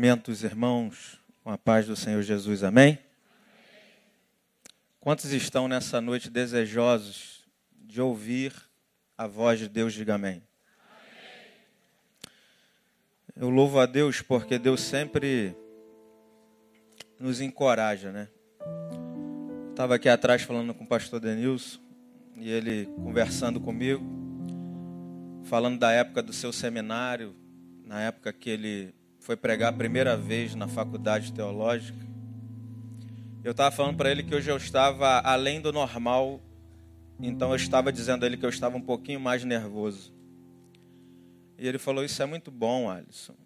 Cumprimento os irmãos com a paz do Senhor Jesus, amém? Quantos estão nessa noite desejosos de ouvir a voz de Deus? Diga amém. Eu louvo a Deus porque Deus sempre nos encoraja, né? Estava aqui atrás falando com o pastor Denilson e ele conversando comigo, falando da época do seu seminário, na época que ele foi pregar a primeira vez na faculdade teológica. Eu estava falando para ele que hoje eu estava além do normal, então eu estava dizendo a ele que eu estava um pouquinho mais nervoso. E ele falou: Isso é muito bom, Alisson,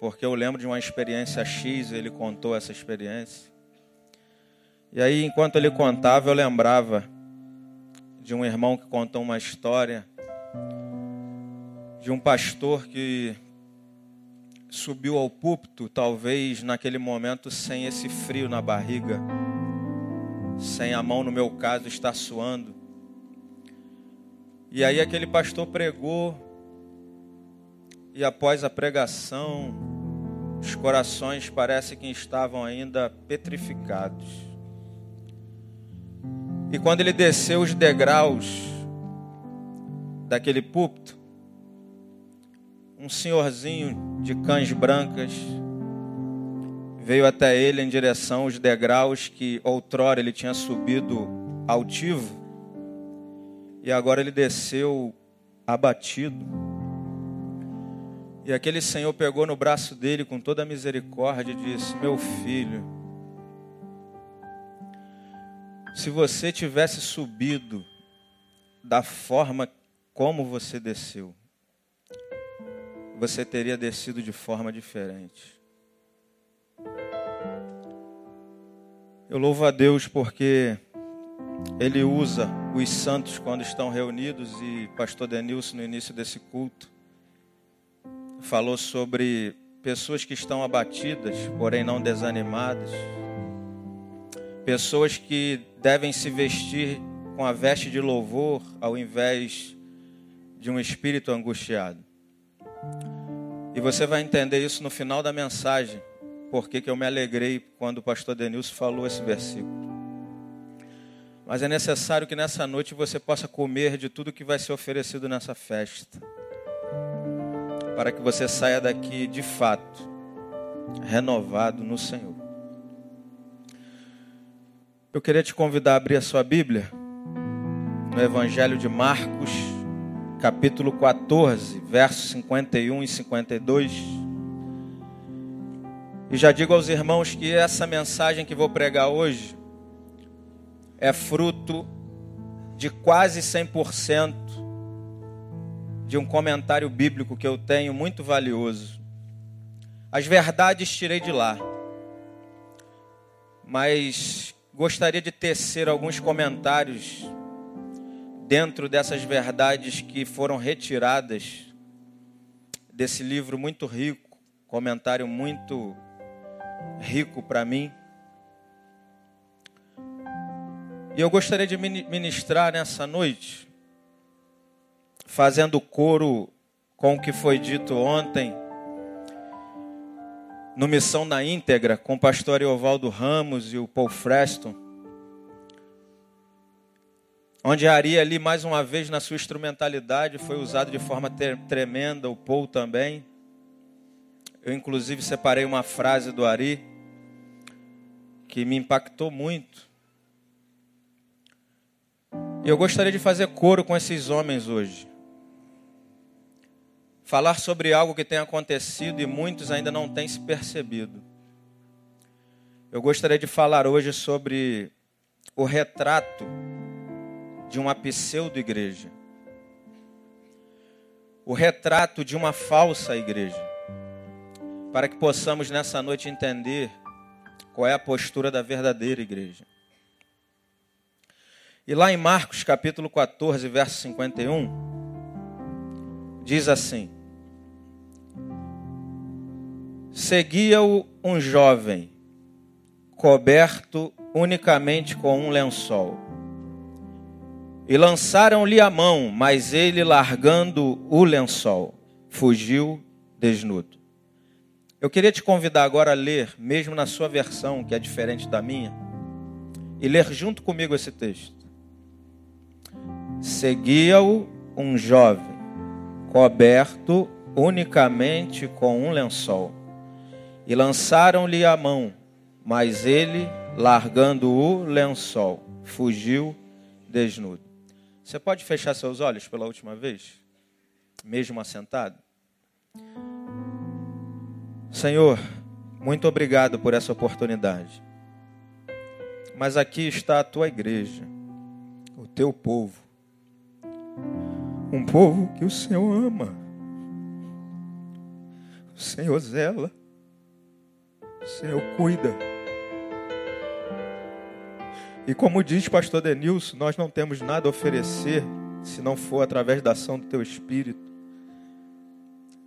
porque eu lembro de uma experiência X e ele contou essa experiência. E aí, enquanto ele contava, eu lembrava de um irmão que contou uma história de um pastor que subiu ao púlpito, talvez naquele momento sem esse frio na barriga, sem a mão, no meu caso, estar suando. E aí aquele pastor pregou, e após a pregação, os corações parece que estavam ainda petrificados. E quando ele desceu os degraus daquele púlpito, um senhorzinho de cães brancas veio até ele em direção aos degraus que outrora ele tinha subido altivo e agora ele desceu abatido. E aquele senhor pegou no braço dele com toda a misericórdia e disse: Meu filho, se você tivesse subido da forma como você desceu, você teria descido de forma diferente. Eu louvo a Deus porque Ele usa os santos quando estão reunidos e Pastor Denilson, no início desse culto, falou sobre pessoas que estão abatidas, porém não desanimadas, pessoas que devem se vestir com a veste de louvor ao invés de um espírito angustiado. E você vai entender isso no final da mensagem, porque que eu me alegrei quando o pastor Denilson falou esse versículo. Mas é necessário que nessa noite você possa comer de tudo que vai ser oferecido nessa festa. Para que você saia daqui de fato renovado no Senhor. Eu queria te convidar a abrir a sua Bíblia no Evangelho de Marcos, capítulo 14, versos 51 e 52. E já digo aos irmãos que essa mensagem que vou pregar hoje é fruto de quase 100% de um comentário bíblico que eu tenho muito valioso. As verdades tirei de lá, mas gostaria de tecer alguns comentários dentro dessas verdades que foram retiradas desse livro muito rico, comentário muito rico para mim. E eu gostaria de ministrar nessa noite, fazendo coro com o que foi dito ontem, no Missão na Íntegra, com o pastor Eovaldo Ramos e o Paul Freston onde Ari ali mais uma vez na sua instrumentalidade foi usado de forma tremenda, o Paul também. Eu inclusive separei uma frase do Ari que me impactou muito. E eu gostaria de fazer coro com esses homens hoje. Falar sobre algo que tem acontecido e muitos ainda não têm se percebido. Eu gostaria de falar hoje sobre o retrato de uma pseudo-igreja. O retrato de uma falsa igreja. Para que possamos nessa noite entender qual é a postura da verdadeira igreja. E lá em Marcos capítulo 14, verso 51, diz assim: Seguia-o um jovem, coberto unicamente com um lençol e lançaram-lhe a mão, mas ele, largando o lençol, fugiu desnudo. Eu queria te convidar agora a ler, mesmo na sua versão, que é diferente da minha, e ler junto comigo esse texto. Seguia-o um jovem, coberto unicamente com um lençol, e lançaram-lhe a mão, mas ele, largando o lençol, fugiu desnudo. Você pode fechar seus olhos pela última vez, mesmo assentado? Senhor, muito obrigado por essa oportunidade. Mas aqui está a tua igreja, o teu povo. Um povo que o Senhor ama. O Senhor zela. O Senhor cuida. E como diz pastor Denilson, nós não temos nada a oferecer se não for através da ação do teu Espírito.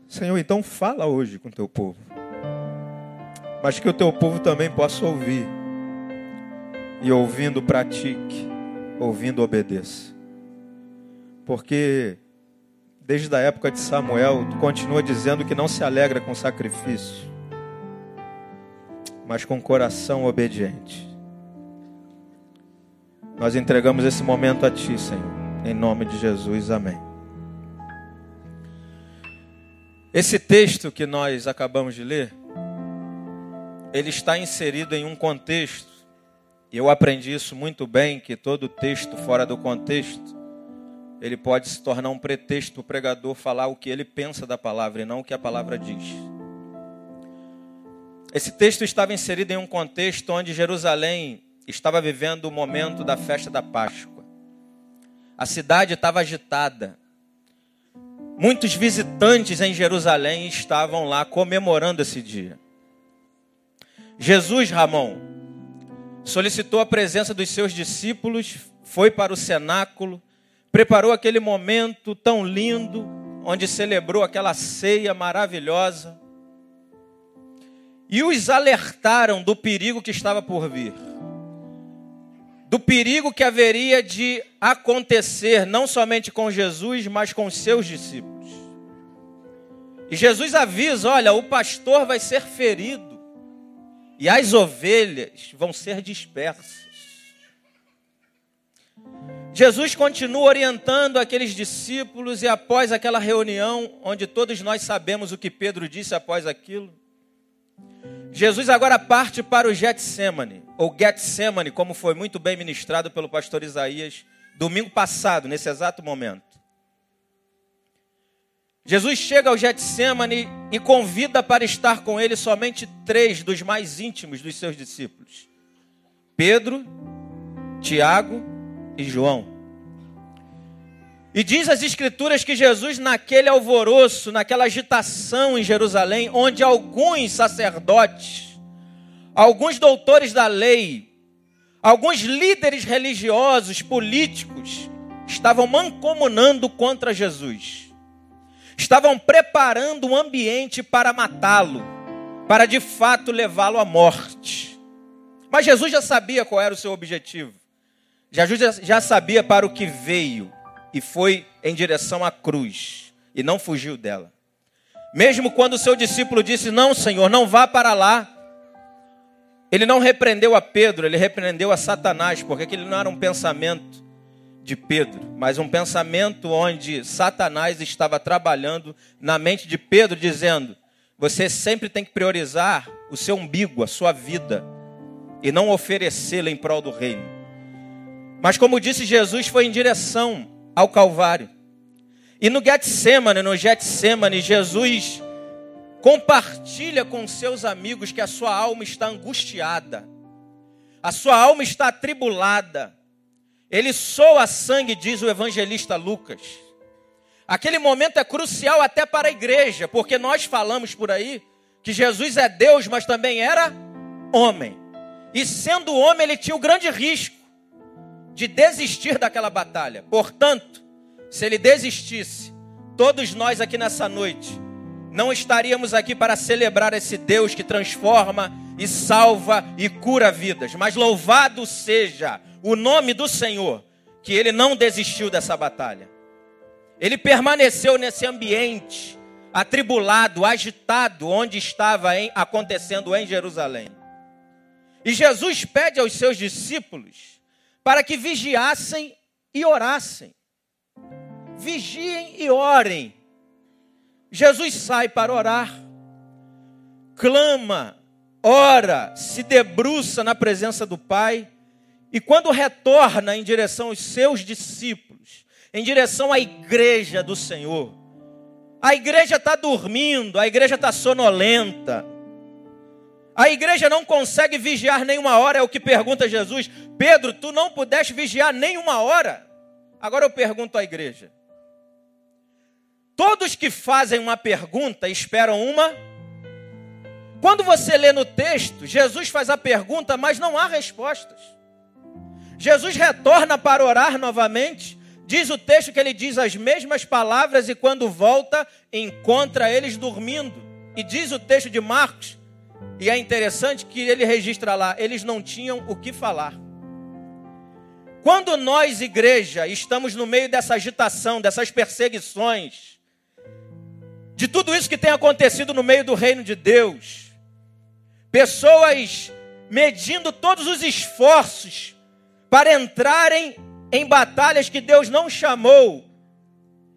Senhor, então fala hoje com o teu povo. Mas que o teu povo também possa ouvir. E ouvindo, pratique. Ouvindo, obedeça. Porque desde a época de Samuel, tu continua dizendo que não se alegra com sacrifício, mas com coração obediente. Nós entregamos esse momento a ti, Senhor. Em nome de Jesus, amém. Esse texto que nós acabamos de ler, ele está inserido em um contexto. Eu aprendi isso muito bem, que todo texto fora do contexto, ele pode se tornar um pretexto para o pregador falar o que ele pensa da palavra e não o que a palavra diz. Esse texto estava inserido em um contexto onde Jerusalém estava vivendo o momento da festa da Páscoa. A cidade estava agitada, Muitos visitantes em Jerusalém estavam lá comemorando esse dia. Jesus, Ramon, solicitou a presença dos seus discípulos, foi para o cenáculo, preparou aquele momento tão lindo, onde celebrou aquela ceia maravilhosa, e os alertaram do perigo que estava por vir do perigo que haveria de acontecer, não somente com Jesus, mas com seus discípulos. E Jesus avisa: olha, o pastor vai ser ferido, e as ovelhas vão ser dispersas. Jesus continua orientando aqueles discípulos, e após aquela reunião, onde todos nós sabemos o que Pedro disse após aquilo, Jesus agora parte para o Getsemane, ou Getsemane, como foi muito bem ministrado pelo pastor Isaías domingo passado, nesse exato momento. Jesus chega ao Getsemane e convida para estar com ele somente três dos mais íntimos dos seus discípulos: Pedro, Tiago e João. E diz as Escrituras que Jesus, naquele alvoroço, naquela agitação em Jerusalém, onde alguns sacerdotes, alguns doutores da lei, alguns líderes religiosos, políticos, estavam mancomunando contra Jesus, estavam preparando um ambiente para matá-lo, para de fato levá-lo à morte. Mas Jesus já sabia qual era o seu objetivo, Jesus já sabia para o que veio e foi em direção à cruz e não fugiu dela. Mesmo quando o seu discípulo disse: Não, Senhor, não vá para lá. Ele não repreendeu a Pedro, ele repreendeu a Satanás, porque aquele não era um pensamento de Pedro, mas um pensamento onde Satanás estava trabalhando na mente de Pedro, dizendo: Você sempre tem que priorizar o seu umbigo, a sua vida, e não oferecê-la em prol do reino. Mas como disse Jesus, foi em direção ao Calvário. E no Getsemane, no Getsemane, Jesus compartilha com seus amigos que a sua alma está angustiada, a sua alma está atribulada. Ele soa sangue, diz o evangelista Lucas. Aquele momento é crucial até para a igreja, porque nós falamos por aí que Jesus é Deus, mas também era homem. E sendo homem, ele tinha o grande risco de desistir daquela batalha. Portanto, se ele desistisse, todos nós aqui nessa noite não estaríamos aqui para celebrar esse Deus que transforma e salva e cura vidas, mas louvado seja o nome do Senhor, que ele não desistiu dessa batalha. Ele permaneceu nesse ambiente atribulado, agitado, onde estava em, acontecendo em Jerusalém. E Jesus pede aos seus discípulos para que vigiassem e orassem. Vigiem e orem. Jesus sai para orar, clama, ora, se debruça na presença do Pai, e quando retorna em direção aos seus discípulos, em direção à igreja do Senhor, a igreja está dormindo, a igreja está sonolenta. A igreja não consegue vigiar nenhuma hora, é o que pergunta Jesus. Pedro, tu não pudeste vigiar nenhuma hora. Agora eu pergunto à igreja: todos que fazem uma pergunta esperam uma? Quando você lê no texto, Jesus faz a pergunta, mas não há respostas. Jesus retorna para orar novamente, Diz o texto que ele diz as mesmas palavras e quando volta, encontra eles dormindo. E diz o texto de Marcos, e é interessante que ele registra lá, eles não tinham o que falar. Quando nós, igreja, estamos no meio dessa agitação, dessas perseguições, de tudo isso que tem acontecido no meio do reino de Deus, pessoas medindo todos os esforços para entrarem em batalhas que Deus não chamou,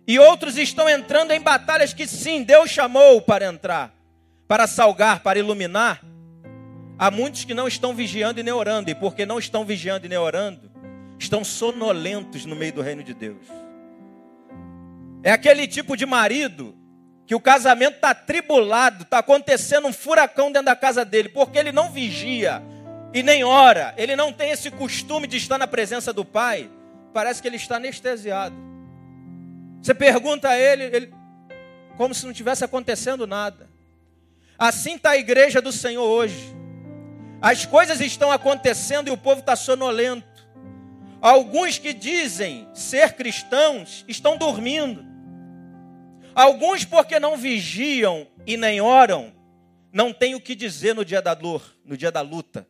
e outros estão entrando em batalhas que sim, Deus chamou para entrar, para salgar, para iluminar. Há muitos que não estão vigiando e nem orando, e porque não estão vigiando e nem orando, estão sonolentos no meio do reino de Deus. É aquele tipo de marido que o casamento está tribulado, está acontecendo um furacão dentro da casa dele, porque ele não vigia e nem ora, ele não tem esse costume de estar na presença do pai parece que ele está anestesiado. Você pergunta a ele, ele como se não tivesse acontecendo nada. Assim está a igreja do Senhor hoje. As coisas estão acontecendo e o povo está sonolento. Alguns que dizem ser cristãos estão dormindo. Alguns, porque não vigiam e nem oram, não têm o que dizer no dia da dor, no dia da luta.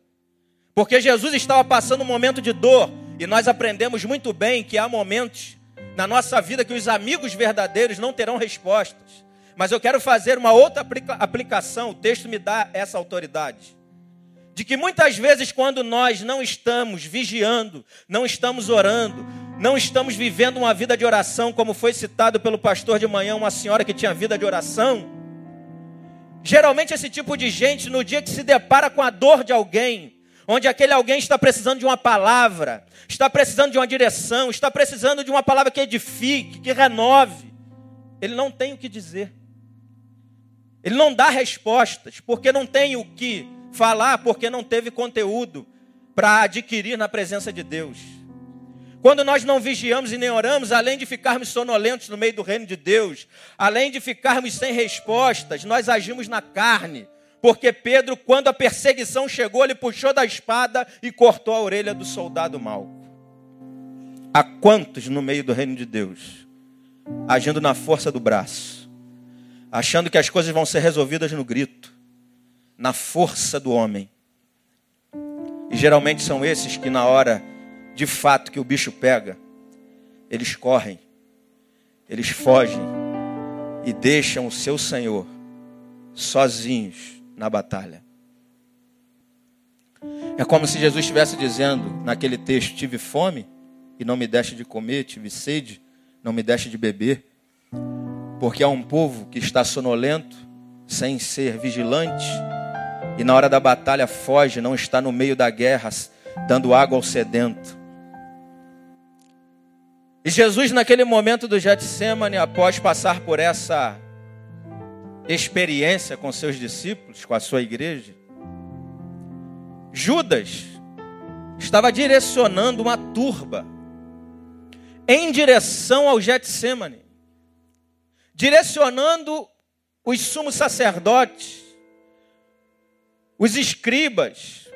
Porque Jesus estava passando um momento de dor, e nós aprendemos muito bem que há momentos na nossa vida que os amigos verdadeiros não terão respostas. Mas eu quero fazer uma outra aplica aplicação, o texto me dá essa autoridade. De que muitas vezes, quando nós não estamos vigiando, não estamos orando, não estamos vivendo uma vida de oração, como foi citado pelo pastor de manhã, uma senhora que tinha vida de oração. Geralmente, esse tipo de gente, no dia que se depara com a dor de alguém, onde aquele alguém está precisando de uma palavra, está precisando de uma direção, está precisando de uma palavra que edifique, que renove. Ele não tem o que dizer. Ele não dá respostas, porque não tem o que falar, porque não teve conteúdo para adquirir na presença de Deus. Quando nós não vigiamos e nem oramos, além de ficarmos sonolentos no meio do reino de Deus, além de ficarmos sem respostas, nós agimos na carne porque Pedro, quando a perseguição chegou, ele puxou da espada e cortou a orelha do soldado mau. Há quantos no meio do reino de Deus, agindo na força do braço, achando que as coisas vão ser resolvidas no grito, na força do homem. E geralmente são esses que, na hora de fato que o bicho pega, eles correm, eles fogem e deixam o seu Senhor sozinhos na batalha. É como se Jesus estivesse dizendo naquele texto: Tive fome e não me deste de comer, tive sede, não me deste de beber. Porque há um povo que está sonolento, sem ser vigilante, e na hora da batalha foge, não está no meio da guerra, dando água ao sedento. E Jesus, naquele momento do Getsemane, após passar por essa experiência com seus discípulos, com a sua igreja, Judas estava direcionando uma turba em direção ao Getsemane, direcionando os sumos sacerdotes, os escribas,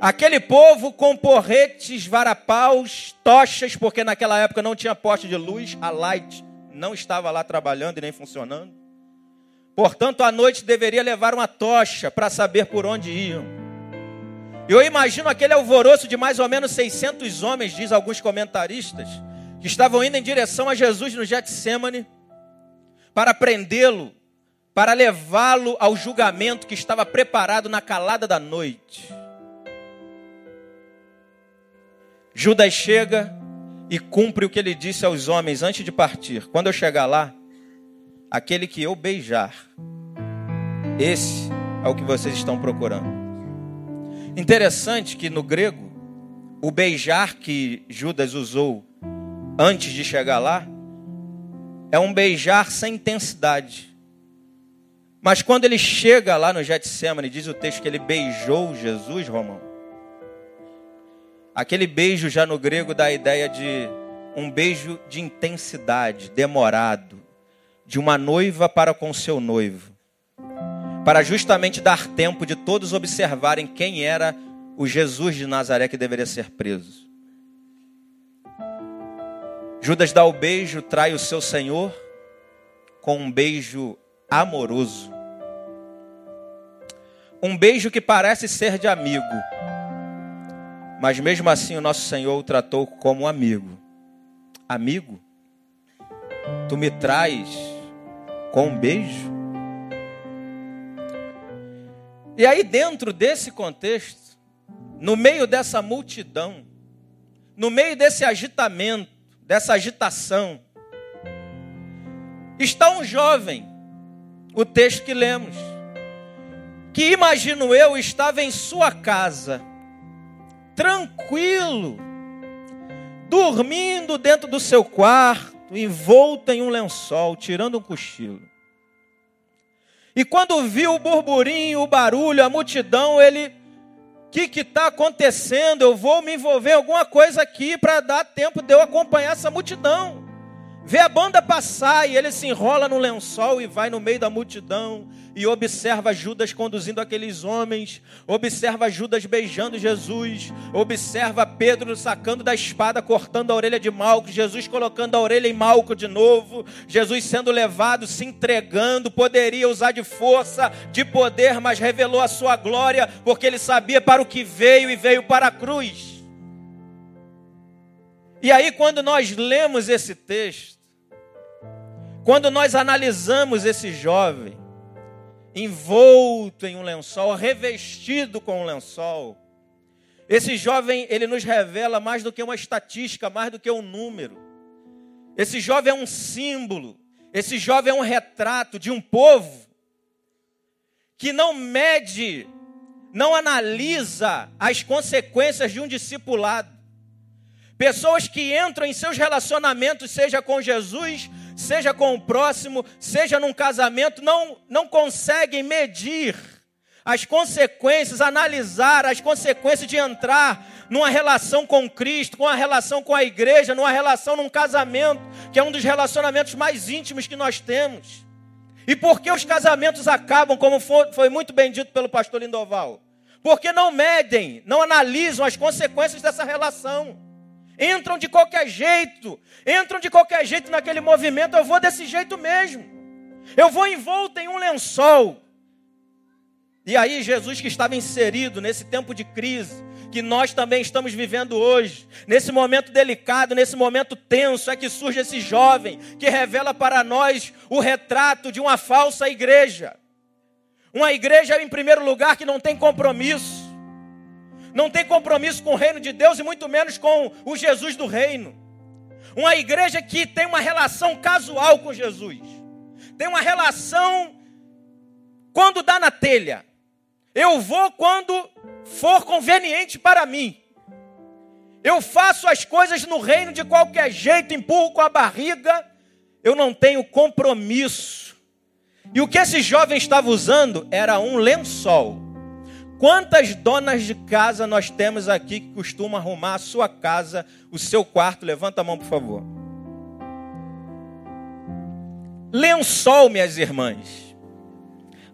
aquele povo com porretes, varapaus, tochas, porque naquela época não tinha poste de luz, a light não estava lá trabalhando e nem funcionando. Portanto, à noite deveria levar uma tocha para saber por onde iam. Eu imagino aquele alvoroço de mais ou menos 600 homens, diz alguns comentaristas, que estavam indo em direção a Jesus no Getsemane para prendê-lo, para levá-lo ao julgamento que estava preparado na calada da noite. Judas chega e cumpre o que ele disse aos homens antes de partir. Quando eu chegar lá, aquele que eu beijar, esse é o que vocês estão procurando. Interessante que no grego, o beijar que Judas usou antes de chegar lá é um beijar sem intensidade. Mas quando ele chega lá no Getsemane, diz o texto que ele beijou Jesus, Romão. Aquele beijo já no grego dá a ideia de um beijo de intensidade, demorado, de uma noiva para com seu noivo. Para justamente dar tempo de todos observarem quem era o Jesus de Nazaré que deveria ser preso. Judas dá o beijo, trai o seu Senhor com um beijo amoroso. Um beijo que parece ser de amigo, mas mesmo assim o nosso Senhor o tratou como amigo. Amigo, tu me traz com um beijo? E aí, dentro desse contexto, no meio dessa multidão, no meio desse agitamento, dessa agitação, está um jovem, o texto que lemos, que imagino eu estava em sua casa, tranquilo, dormindo dentro do seu quarto, envolto em um lençol, tirando um cochilo. E quando viu o burburinho, o barulho, a multidão, ele que está acontecendo? Eu vou me envolver em alguma coisa aqui para dar tempo de eu acompanhar essa multidão. Vê a banda passar e ele se enrola no lençol e vai no meio da multidão e observa Judas conduzindo aqueles homens, observa Judas beijando Jesus, observa Pedro sacando da espada, cortando a orelha de Malco, Jesus colocando a orelha em Malco de novo, Jesus sendo levado, se entregando, poderia usar de força, de poder, mas revelou a sua glória, porque ele sabia para o que veio e veio para a cruz. E aí, quando nós lemos esse texto, quando nós analisamos esse jovem, envolto em um lençol, revestido com um lençol. Esse jovem, ele nos revela mais do que uma estatística, mais do que um número. Esse jovem é um símbolo, esse jovem é um retrato de um povo que não mede, não analisa as consequências de um discipulado. Pessoas que entram em seus relacionamentos, seja com Jesus, seja com o próximo, seja num casamento, não, não conseguem medir as consequências, analisar as consequências de entrar numa relação com Cristo, com a relação com a igreja, numa relação num casamento, que é um dos relacionamentos mais íntimos que nós temos. E por que os casamentos acabam, como foi muito bem dito pelo pastor Lindoval? Porque não medem, não analisam as consequências dessa relação entram de qualquer jeito, entram de qualquer jeito naquele movimento, eu vou desse jeito mesmo. Eu vou envolto em um lençol. E aí, Jesus, que estava inserido nesse tempo de crise, que nós também estamos vivendo hoje, nesse momento delicado, nesse momento tenso, é que surge esse jovem que revela para nós o retrato de uma falsa igreja. Uma igreja, em primeiro lugar, que não tem compromisso não tem compromisso com o reino de Deus e muito menos com o Jesus do reino. Uma igreja que tem uma relação casual com Jesus, tem uma relação quando dá na telha. Eu vou quando for conveniente para mim. Eu faço as coisas no reino de qualquer jeito, empurro com a barriga. Eu não tenho compromisso. E o que esse jovem estava usando era um lençol Quantas donas de casa nós temos aqui que costumam arrumar a sua casa, o seu quarto? Levanta a mão, por favor. Lençol, minhas irmãs.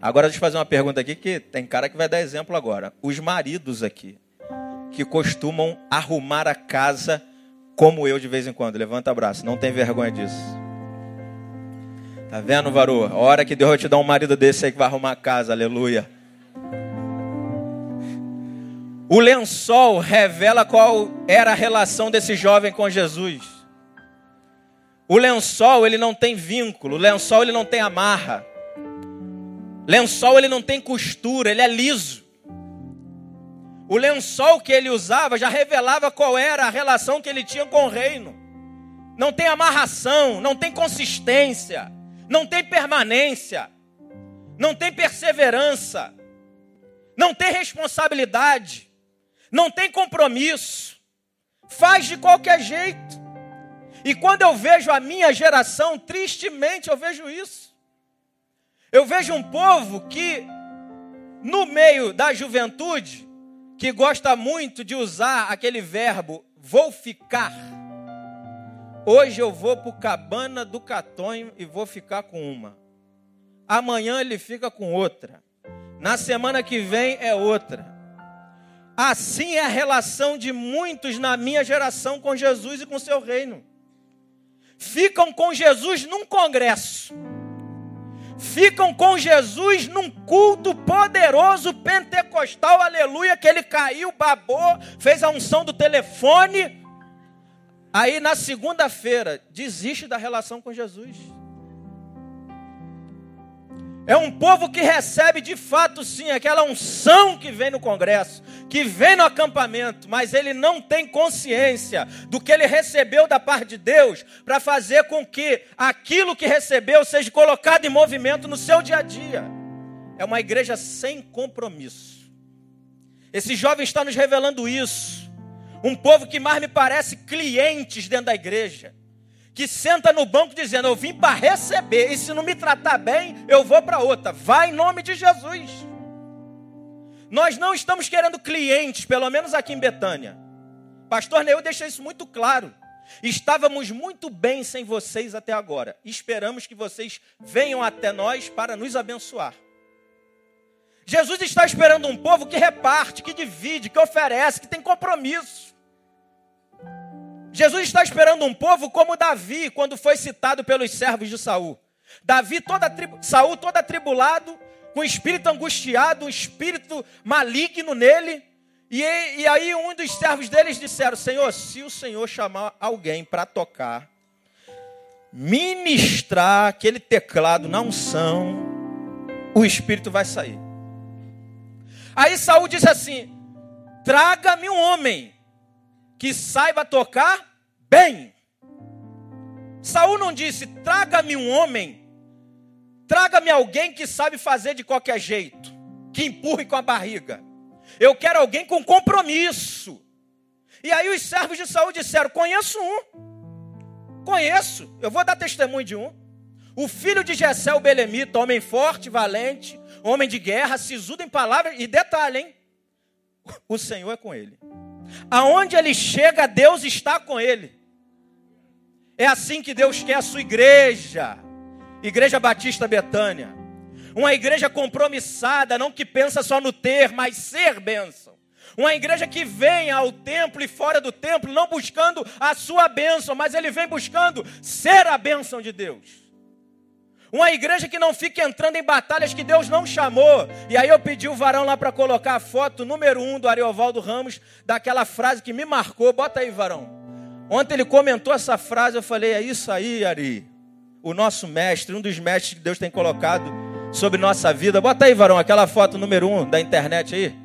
Agora deixa eu fazer uma pergunta aqui que tem cara que vai dar exemplo agora. Os maridos aqui que costumam arrumar a casa como eu de vez em quando. Levanta o braço, não tem vergonha disso. Tá vendo, varoa? A hora que Deus vai te dar um marido desse aí que vai arrumar a casa, aleluia. O lençol revela qual era a relação desse jovem com Jesus. O lençol, ele não tem vínculo, o lençol ele não tem amarra. Lençol ele não tem costura, ele é liso. O lençol que ele usava já revelava qual era a relação que ele tinha com o reino. Não tem amarração, não tem consistência, não tem permanência, não tem perseverança, não tem responsabilidade, não tem compromisso, faz de qualquer jeito. E quando eu vejo a minha geração, tristemente eu vejo isso. Eu vejo um povo que, no meio da juventude, que gosta muito de usar aquele verbo, vou ficar. Hoje eu vou para o cabana do Catonho e vou ficar com uma. Amanhã ele fica com outra. Na semana que vem é outra. Assim é a relação de muitos na minha geração com Jesus e com seu reino ficam com Jesus num congresso, ficam com Jesus num culto poderoso pentecostal, aleluia, que ele caiu, babou, fez a unção do telefone. Aí na segunda-feira desiste da relação com Jesus. É um povo que recebe de fato sim aquela unção que vem no congresso, que vem no acampamento, mas ele não tem consciência do que ele recebeu da parte de Deus para fazer com que aquilo que recebeu seja colocado em movimento no seu dia a dia. É uma igreja sem compromisso. Esse jovem está nos revelando isso. Um povo que mais me parece clientes dentro da igreja que senta no banco dizendo: Eu vim para receber, e se não me tratar bem, eu vou para outra. Vai em nome de Jesus. Nós não estamos querendo clientes, pelo menos aqui em Betânia. Pastor Neil deixa isso muito claro. Estávamos muito bem sem vocês até agora. Esperamos que vocês venham até nós para nos abençoar. Jesus está esperando um povo que reparte, que divide, que oferece, que tem compromisso. Jesus está esperando um povo como Davi, quando foi citado pelos servos de Saul. Davi, toda Saul todo atribulado, com o espírito angustiado, um espírito maligno nele. E, e aí um dos servos deles disseram: Senhor, se o Senhor chamar alguém para tocar, ministrar aquele teclado na unção, o espírito vai sair. Aí Saul disse assim: Traga-me um homem que saiba tocar bem. Saul não disse: traga-me um homem, traga-me alguém que sabe fazer de qualquer jeito, que empurre com a barriga. Eu quero alguém com compromisso. E aí os servos de Saul disseram: Conheço um. Conheço. Eu vou dar testemunho de um. O filho de Jessé, o Belemita, homem forte, valente, homem de guerra, sisudo em palavras. E detalhe, hein? O Senhor é com ele. Aonde ele chega, Deus está com ele. É assim que Deus quer a sua igreja. Igreja Batista Betânia. Uma igreja compromissada, não que pensa só no ter, mas ser bênção. Uma igreja que vem ao templo e fora do templo, não buscando a sua bênção, mas ele vem buscando ser a bênção de Deus. Uma igreja que não fica entrando em batalhas que Deus não chamou. E aí eu pedi o varão lá para colocar a foto número um do Ariovaldo Ramos, daquela frase que me marcou. Bota aí, varão. Ontem ele comentou essa frase, eu falei, é isso aí, Ari. O nosso mestre, um dos mestres que Deus tem colocado sobre nossa vida. Bota aí, varão, aquela foto número um da internet aí.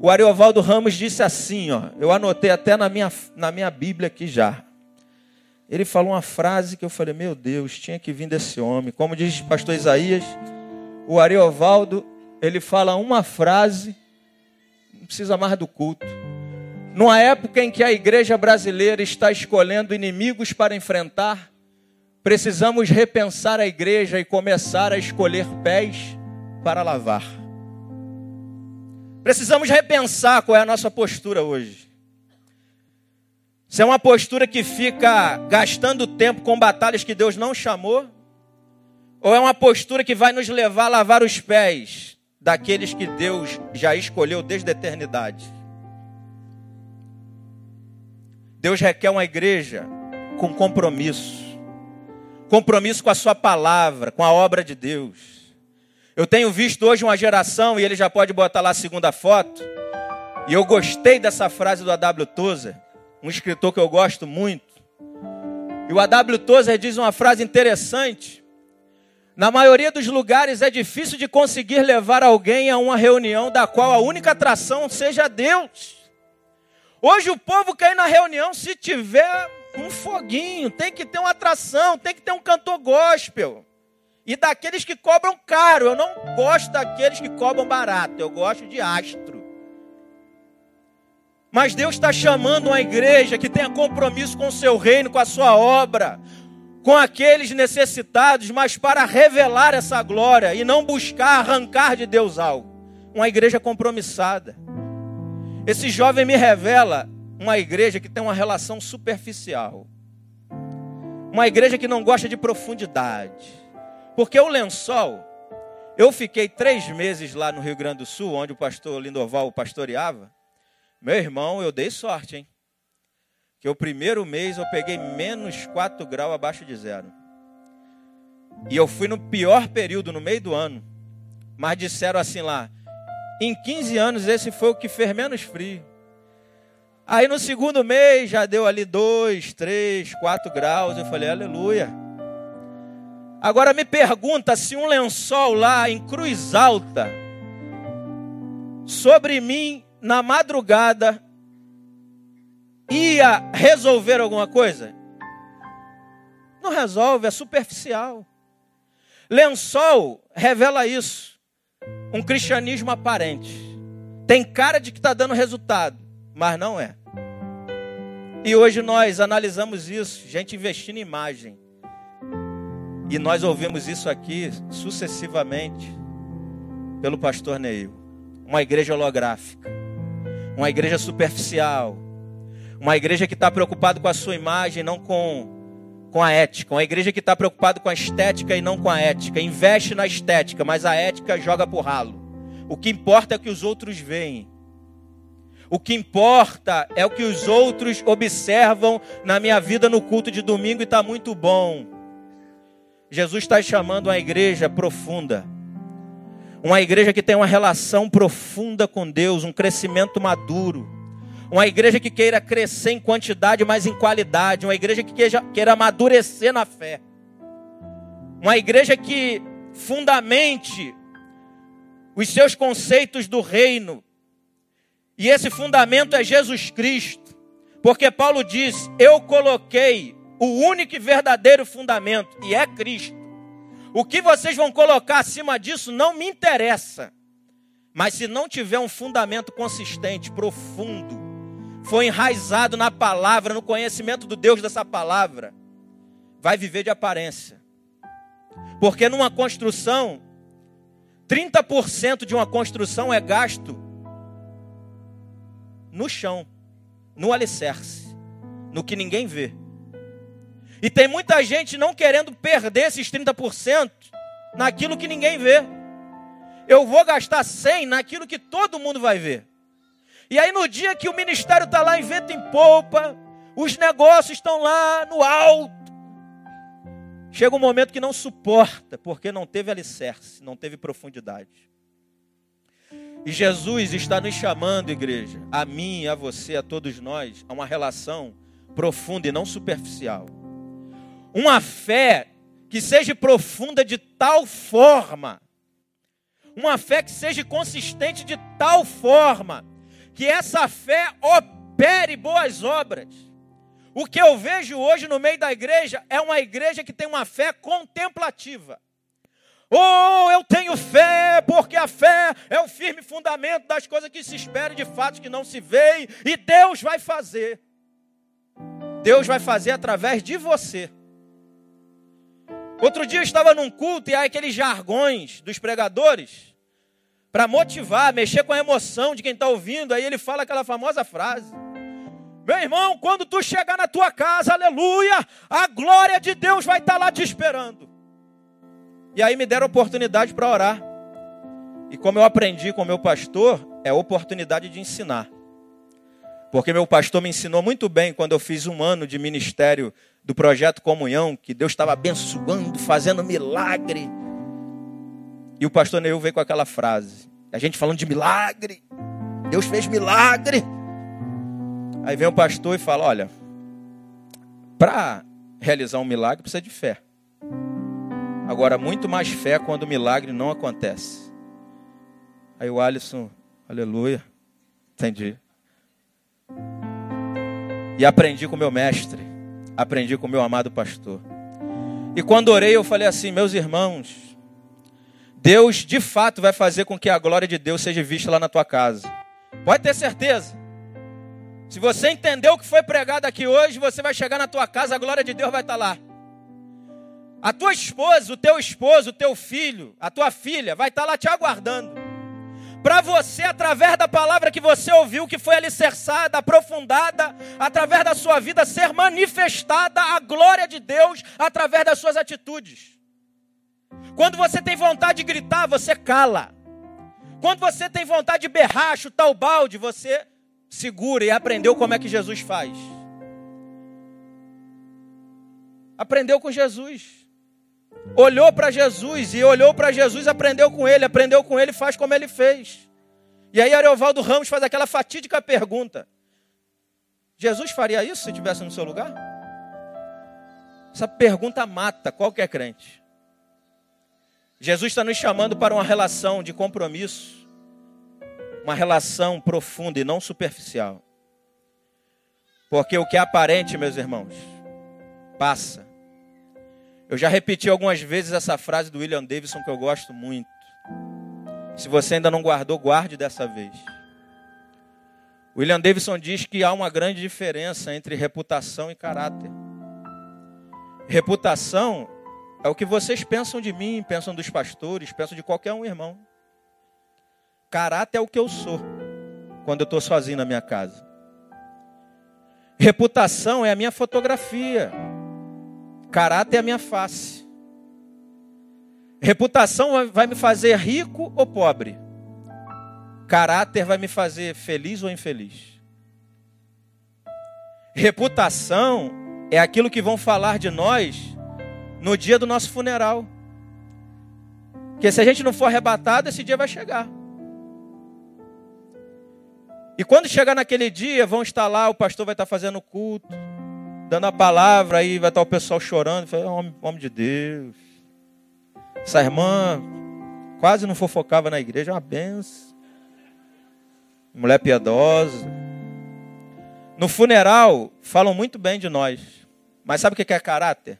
O Ariovaldo Ramos disse assim, ó. Eu anotei até na minha, na minha Bíblia aqui já ele falou uma frase que eu falei, meu Deus, tinha que vir desse homem. Como diz o pastor Isaías, o Ariovaldo, ele fala uma frase, não precisa mais do culto. Numa época em que a igreja brasileira está escolhendo inimigos para enfrentar, precisamos repensar a igreja e começar a escolher pés para lavar. Precisamos repensar qual é a nossa postura hoje. Se é uma postura que fica gastando tempo com batalhas que Deus não chamou, ou é uma postura que vai nos levar a lavar os pés daqueles que Deus já escolheu desde a eternidade. Deus requer uma igreja com compromisso. Compromisso com a sua palavra, com a obra de Deus. Eu tenho visto hoje uma geração, e ele já pode botar lá a segunda foto, e eu gostei dessa frase do A.W. Tozer um escritor que eu gosto muito. E o A.W. Tozer diz uma frase interessante. Na maioria dos lugares é difícil de conseguir levar alguém a uma reunião da qual a única atração seja Deus. Hoje o povo quer ir na reunião se tiver um foguinho, tem que ter uma atração, tem que ter um cantor gospel. E daqueles que cobram caro, eu não gosto daqueles que cobram barato, eu gosto de astro. Mas Deus está chamando uma igreja que tenha compromisso com o seu reino, com a sua obra, com aqueles necessitados, mas para revelar essa glória e não buscar arrancar de Deus algo. Uma igreja compromissada. Esse jovem me revela uma igreja que tem uma relação superficial. Uma igreja que não gosta de profundidade. Porque o lençol, eu fiquei três meses lá no Rio Grande do Sul, onde o pastor Lindoval pastoreava. Meu irmão, eu dei sorte, hein? Que o primeiro mês eu peguei menos 4 graus abaixo de zero. E eu fui no pior período, no meio do ano. Mas disseram assim lá: em 15 anos esse foi o que fez menos frio. Aí no segundo mês já deu ali 2, 3, 4 graus. Eu falei: aleluia. Agora me pergunta se um lençol lá em Cruz Alta sobre mim na madrugada ia resolver alguma coisa? Não resolve, é superficial. Lençol revela isso. Um cristianismo aparente. Tem cara de que está dando resultado, mas não é. E hoje nós analisamos isso, gente investindo em imagem. E nós ouvimos isso aqui sucessivamente pelo pastor Neil. Uma igreja holográfica uma igreja superficial, uma igreja que está preocupada com a sua imagem, não com, com a ética, uma igreja que está preocupada com a estética e não com a ética, investe na estética, mas a ética joga por ralo. O que importa é o que os outros veem. O que importa é o que os outros observam na minha vida no culto de domingo e está muito bom. Jesus está chamando uma igreja profunda uma igreja que tem uma relação profunda com Deus, um crescimento maduro. Uma igreja que queira crescer em quantidade, mas em qualidade. Uma igreja que queira, queira amadurecer na fé. Uma igreja que fundamente os seus conceitos do reino. E esse fundamento é Jesus Cristo. Porque Paulo diz: Eu coloquei o único e verdadeiro fundamento, e é Cristo. O que vocês vão colocar acima disso não me interessa. Mas se não tiver um fundamento consistente, profundo, foi enraizado na palavra, no conhecimento do Deus dessa palavra, vai viver de aparência. Porque numa construção, 30% de uma construção é gasto no chão, no alicerce, no que ninguém vê. E tem muita gente não querendo perder esses 30% naquilo que ninguém vê. Eu vou gastar 100 naquilo que todo mundo vai ver. E aí no dia que o ministério está lá em vento em polpa, os negócios estão lá no alto. Chega um momento que não suporta, porque não teve alicerce, não teve profundidade. E Jesus está nos chamando, igreja, a mim, a você, a todos nós, a uma relação profunda e não superficial uma fé que seja profunda de tal forma, uma fé que seja consistente de tal forma, que essa fé opere boas obras. O que eu vejo hoje no meio da igreja é uma igreja que tem uma fé contemplativa. Oh, eu tenho fé, porque a fé é o firme fundamento das coisas que se esperam de fatos que não se veem, e Deus vai fazer. Deus vai fazer através de você. Outro dia eu estava num culto e há aqueles jargões dos pregadores para motivar, mexer com a emoção de quem está ouvindo. Aí ele fala aquela famosa frase: Meu irmão, quando tu chegar na tua casa, aleluia, a glória de Deus vai estar tá lá te esperando. E aí me deram oportunidade para orar. E como eu aprendi com meu pastor, é oportunidade de ensinar. Porque meu pastor me ensinou muito bem quando eu fiz um ano de ministério do projeto Comunhão, que Deus estava abençoando, fazendo milagre. E o pastor Neil veio com aquela frase. A gente falando de milagre. Deus fez milagre. Aí vem o pastor e fala: Olha, para realizar um milagre precisa de fé. Agora, muito mais fé quando o milagre não acontece. Aí o Alisson, aleluia, entendi. E aprendi com meu mestre, aprendi com meu amado pastor. E quando orei, eu falei assim: meus irmãos, Deus de fato vai fazer com que a glória de Deus seja vista lá na tua casa. Pode ter certeza. Se você entendeu o que foi pregado aqui hoje, você vai chegar na tua casa, a glória de Deus vai estar lá. A tua esposa, o teu esposo, o teu filho, a tua filha vai estar lá te aguardando. Para você, através da palavra que você ouviu, que foi alicerçada, aprofundada, através da sua vida, ser manifestada a glória de Deus através das suas atitudes. Quando você tem vontade de gritar, você cala. Quando você tem vontade de berrar, chutar o balde, você segura e aprendeu como é que Jesus faz. Aprendeu com Jesus. Olhou para Jesus e olhou para Jesus, aprendeu com ele, aprendeu com ele, faz como ele fez. E aí Ariovaldo Ramos faz aquela fatídica pergunta: Jesus faria isso se estivesse no seu lugar? Essa pergunta mata qualquer crente. Jesus está nos chamando para uma relação de compromisso, uma relação profunda e não superficial. Porque o que é aparente, meus irmãos, passa. Eu já repeti algumas vezes essa frase do William Davidson que eu gosto muito. Se você ainda não guardou, guarde dessa vez. William Davidson diz que há uma grande diferença entre reputação e caráter. Reputação é o que vocês pensam de mim, pensam dos pastores, pensam de qualquer um irmão. Caráter é o que eu sou quando eu estou sozinho na minha casa. Reputação é a minha fotografia. Caráter é a minha face. Reputação vai me fazer rico ou pobre. Caráter vai me fazer feliz ou infeliz. Reputação é aquilo que vão falar de nós no dia do nosso funeral. Porque se a gente não for arrebatado, esse dia vai chegar. E quando chegar naquele dia, vão estar lá, o pastor vai estar fazendo culto, dando a palavra, aí vai estar o pessoal chorando. Fala, homem, homem de Deus. Essa irmã quase não fofocava na igreja, é uma benção. Mulher piedosa. No funeral, falam muito bem de nós. Mas sabe o que é caráter?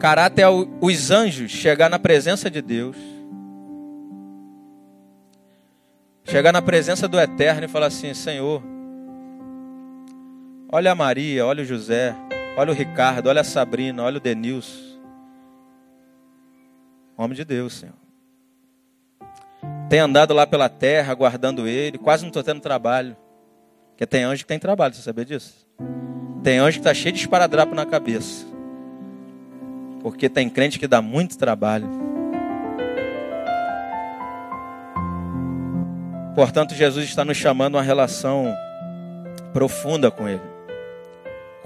Caráter é os anjos chegar na presença de Deus, chegar na presença do Eterno e falar assim: Senhor, olha a Maria, olha o José, olha o Ricardo, olha a Sabrina, olha o Denilson. Homem de Deus, Senhor. Tem andado lá pela terra, aguardando Ele, quase não estou tendo trabalho. Porque tem anjo que tem trabalho, você sabia disso? Tem anjo que está cheio de esparadrapo na cabeça. Porque tem crente que dá muito trabalho. Portanto, Jesus está nos chamando a uma relação profunda com Ele.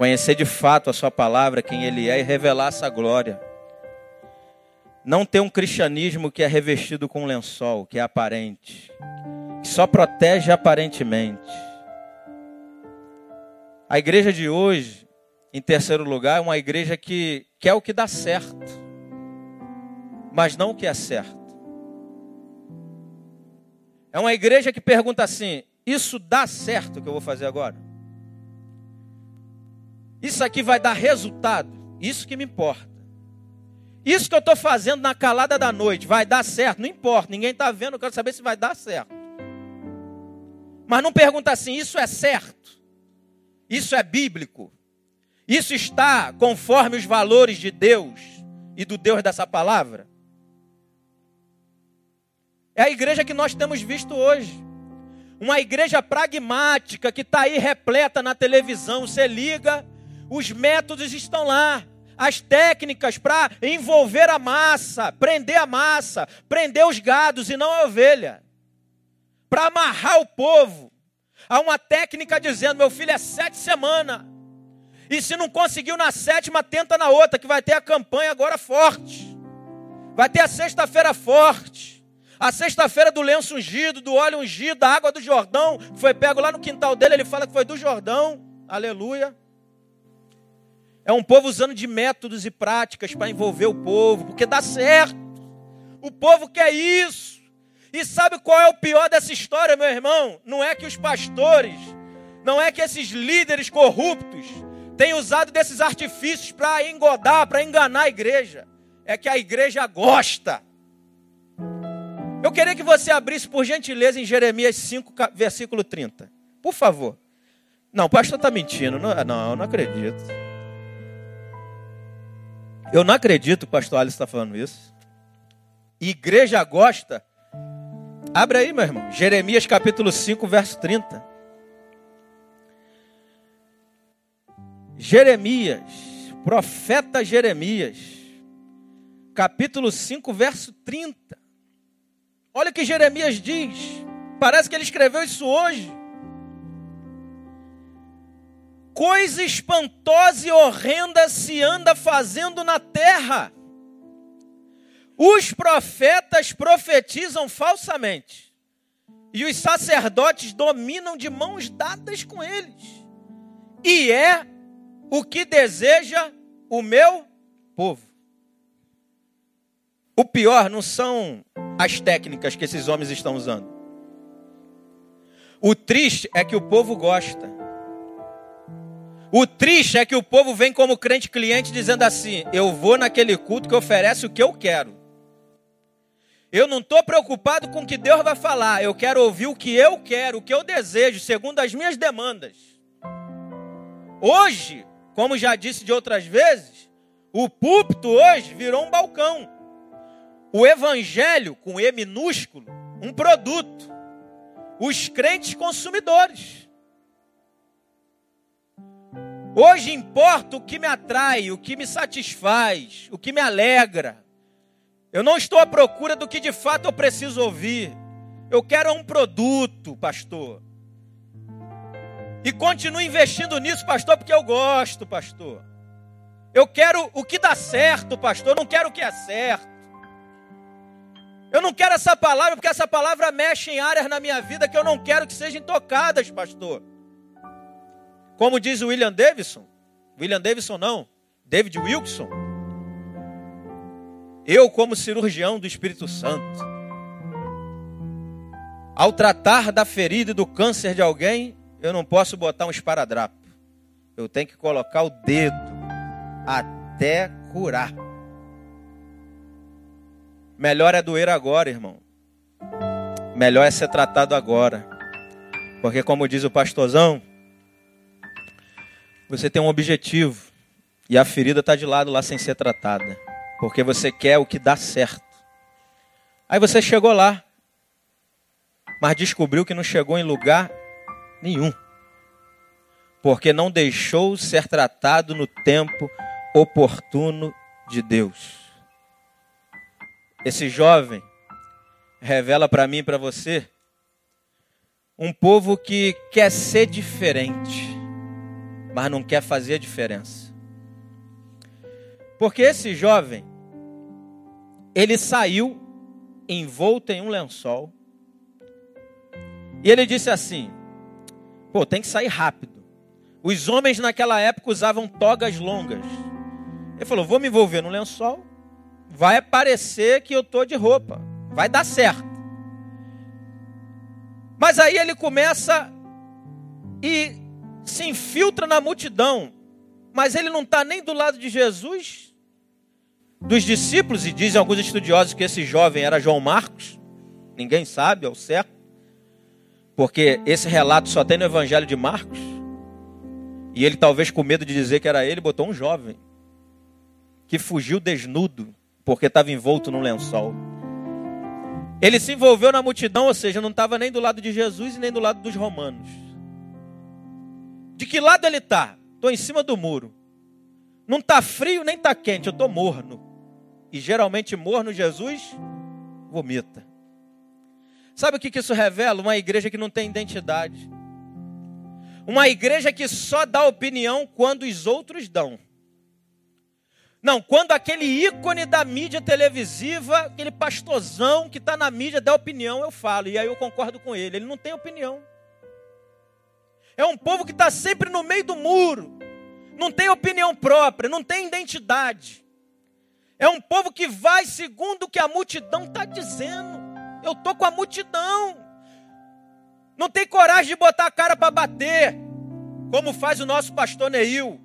Conhecer de fato a Sua palavra, quem Ele é e revelar essa glória. Não ter um cristianismo que é revestido com um lençol, que é aparente, que só protege aparentemente. A igreja de hoje, em terceiro lugar, é uma igreja que quer o que dá certo, mas não o que é certo. É uma igreja que pergunta assim: isso dá certo que eu vou fazer agora? Isso aqui vai dar resultado? Isso que me importa. Isso que eu estou fazendo na calada da noite vai dar certo? Não importa, ninguém está vendo, eu quero saber se vai dar certo. Mas não pergunta assim: isso é certo? Isso é bíblico? Isso está conforme os valores de Deus e do Deus dessa palavra? É a igreja que nós temos visto hoje. Uma igreja pragmática que está aí repleta na televisão. Você liga, os métodos estão lá. As técnicas para envolver a massa, prender a massa, prender os gados e não a ovelha. Para amarrar o povo. Há uma técnica dizendo: meu filho é sete semanas. E se não conseguiu na sétima, tenta na outra, que vai ter a campanha agora forte. Vai ter a sexta-feira forte. A sexta-feira do lenço ungido, do óleo ungido, da água do Jordão, foi pego lá no quintal dele, ele fala que foi do Jordão. Aleluia. É um povo usando de métodos e práticas para envolver o povo, porque dá certo. O povo quer isso. E sabe qual é o pior dessa história, meu irmão? Não é que os pastores, não é que esses líderes corruptos têm usado desses artifícios para engodar, para enganar a igreja. É que a igreja gosta. Eu queria que você abrisse, por gentileza, em Jeremias 5, versículo 30. Por favor. Não, o pastor está mentindo. Não, não, não acredito. Eu não acredito que o pastor Alisson está falando isso. Igreja gosta. Abre aí, meu irmão. Jeremias capítulo 5, verso 30. Jeremias, profeta Jeremias, capítulo 5, verso 30. Olha o que Jeremias diz. Parece que ele escreveu isso hoje. Coisa espantosa e horrenda se anda fazendo na terra. Os profetas profetizam falsamente, e os sacerdotes dominam de mãos dadas com eles. E é o que deseja o meu povo. O pior não são as técnicas que esses homens estão usando. O triste é que o povo gosta. O triste é que o povo vem como crente cliente dizendo assim: eu vou naquele culto que oferece o que eu quero. Eu não estou preocupado com o que Deus vai falar, eu quero ouvir o que eu quero, o que eu desejo, segundo as minhas demandas. Hoje, como já disse de outras vezes, o púlpito hoje virou um balcão. O evangelho, com E minúsculo, um produto. Os crentes consumidores. Hoje importa o que me atrai, o que me satisfaz, o que me alegra. Eu não estou à procura do que de fato eu preciso ouvir. Eu quero um produto, pastor. E continuo investindo nisso, pastor, porque eu gosto, pastor. Eu quero o que dá certo, pastor. Eu não quero o que é certo. Eu não quero essa palavra, porque essa palavra mexe em áreas na minha vida que eu não quero que sejam tocadas, pastor. Como diz o William Davidson, William Davidson não, David Wilson. Eu, como cirurgião do Espírito Santo, ao tratar da ferida e do câncer de alguém, eu não posso botar um esparadrapo. Eu tenho que colocar o dedo até curar. Melhor é doer agora, irmão. Melhor é ser tratado agora. Porque, como diz o pastorzão, você tem um objetivo e a ferida está de lado lá sem ser tratada, porque você quer o que dá certo. Aí você chegou lá, mas descobriu que não chegou em lugar nenhum, porque não deixou ser tratado no tempo oportuno de Deus. Esse jovem revela para mim e para você um povo que quer ser diferente mas não quer fazer a diferença. Porque esse jovem, ele saiu envolto em um lençol, e ele disse assim: pô, tem que sair rápido. Os homens naquela época usavam togas longas. Ele falou: vou me envolver no lençol, vai parecer que eu estou de roupa, vai dar certo. Mas aí ele começa e se infiltra na multidão, mas ele não está nem do lado de Jesus, dos discípulos, e dizem alguns estudiosos que esse jovem era João Marcos, ninguém sabe ao certo, porque esse relato só tem no Evangelho de Marcos, e ele talvez com medo de dizer que era ele, botou um jovem, que fugiu desnudo, porque estava envolto num lençol. Ele se envolveu na multidão, ou seja, não estava nem do lado de Jesus e nem do lado dos romanos. De que lado ele está? Estou em cima do muro. Não está frio nem está quente, eu estou morno. E geralmente morno Jesus vomita. Sabe o que isso revela? Uma igreja que não tem identidade. Uma igreja que só dá opinião quando os outros dão. Não, quando aquele ícone da mídia televisiva, aquele pastorzão que está na mídia dá opinião, eu falo. E aí eu concordo com ele. Ele não tem opinião. É um povo que está sempre no meio do muro. não tem opinião própria, não tem identidade. É um povo que vai segundo o que a multidão está dizendo. Eu estou com a multidão. Não tem coragem de botar a cara para bater, como faz o nosso pastor Neil,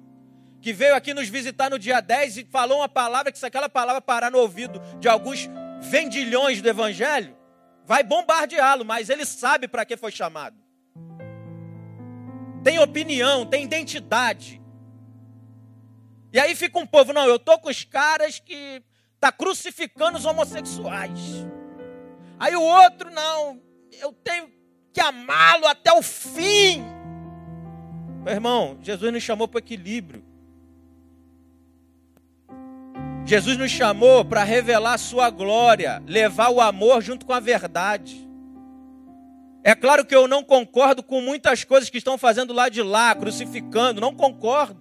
que veio aqui nos visitar no dia 10 e falou uma palavra que se aquela palavra parar no ouvido de alguns vendilhões do evangelho, vai bombardeá-lo, mas ele sabe para que foi chamado. Tem opinião, tem identidade. E aí fica um povo, não, eu tô com os caras que tá crucificando os homossexuais. Aí o outro, não, eu tenho que amá-lo até o fim. Meu irmão, Jesus nos chamou para equilíbrio. Jesus nos chamou para revelar a sua glória, levar o amor junto com a verdade. É claro que eu não concordo com muitas coisas que estão fazendo lá de lá, crucificando, não concordo.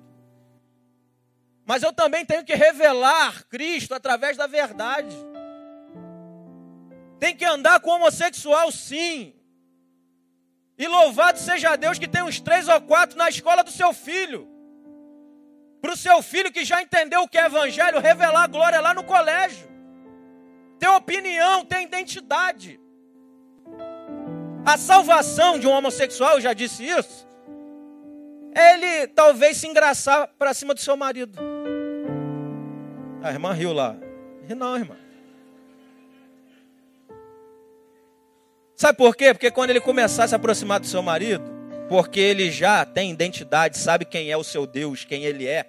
Mas eu também tenho que revelar Cristo através da verdade. Tem que andar com homossexual, sim. E louvado seja Deus que tem uns três ou quatro na escola do seu filho para o seu filho que já entendeu o que é evangelho, revelar a glória lá no colégio. Ter opinião, ter identidade. A salvação de um homossexual, eu já disse isso, é ele talvez se engraçar para cima do seu marido. A irmã riu lá. Não, irmã. Sabe por quê? Porque quando ele começar a se aproximar do seu marido, porque ele já tem identidade, sabe quem é o seu Deus, quem ele é,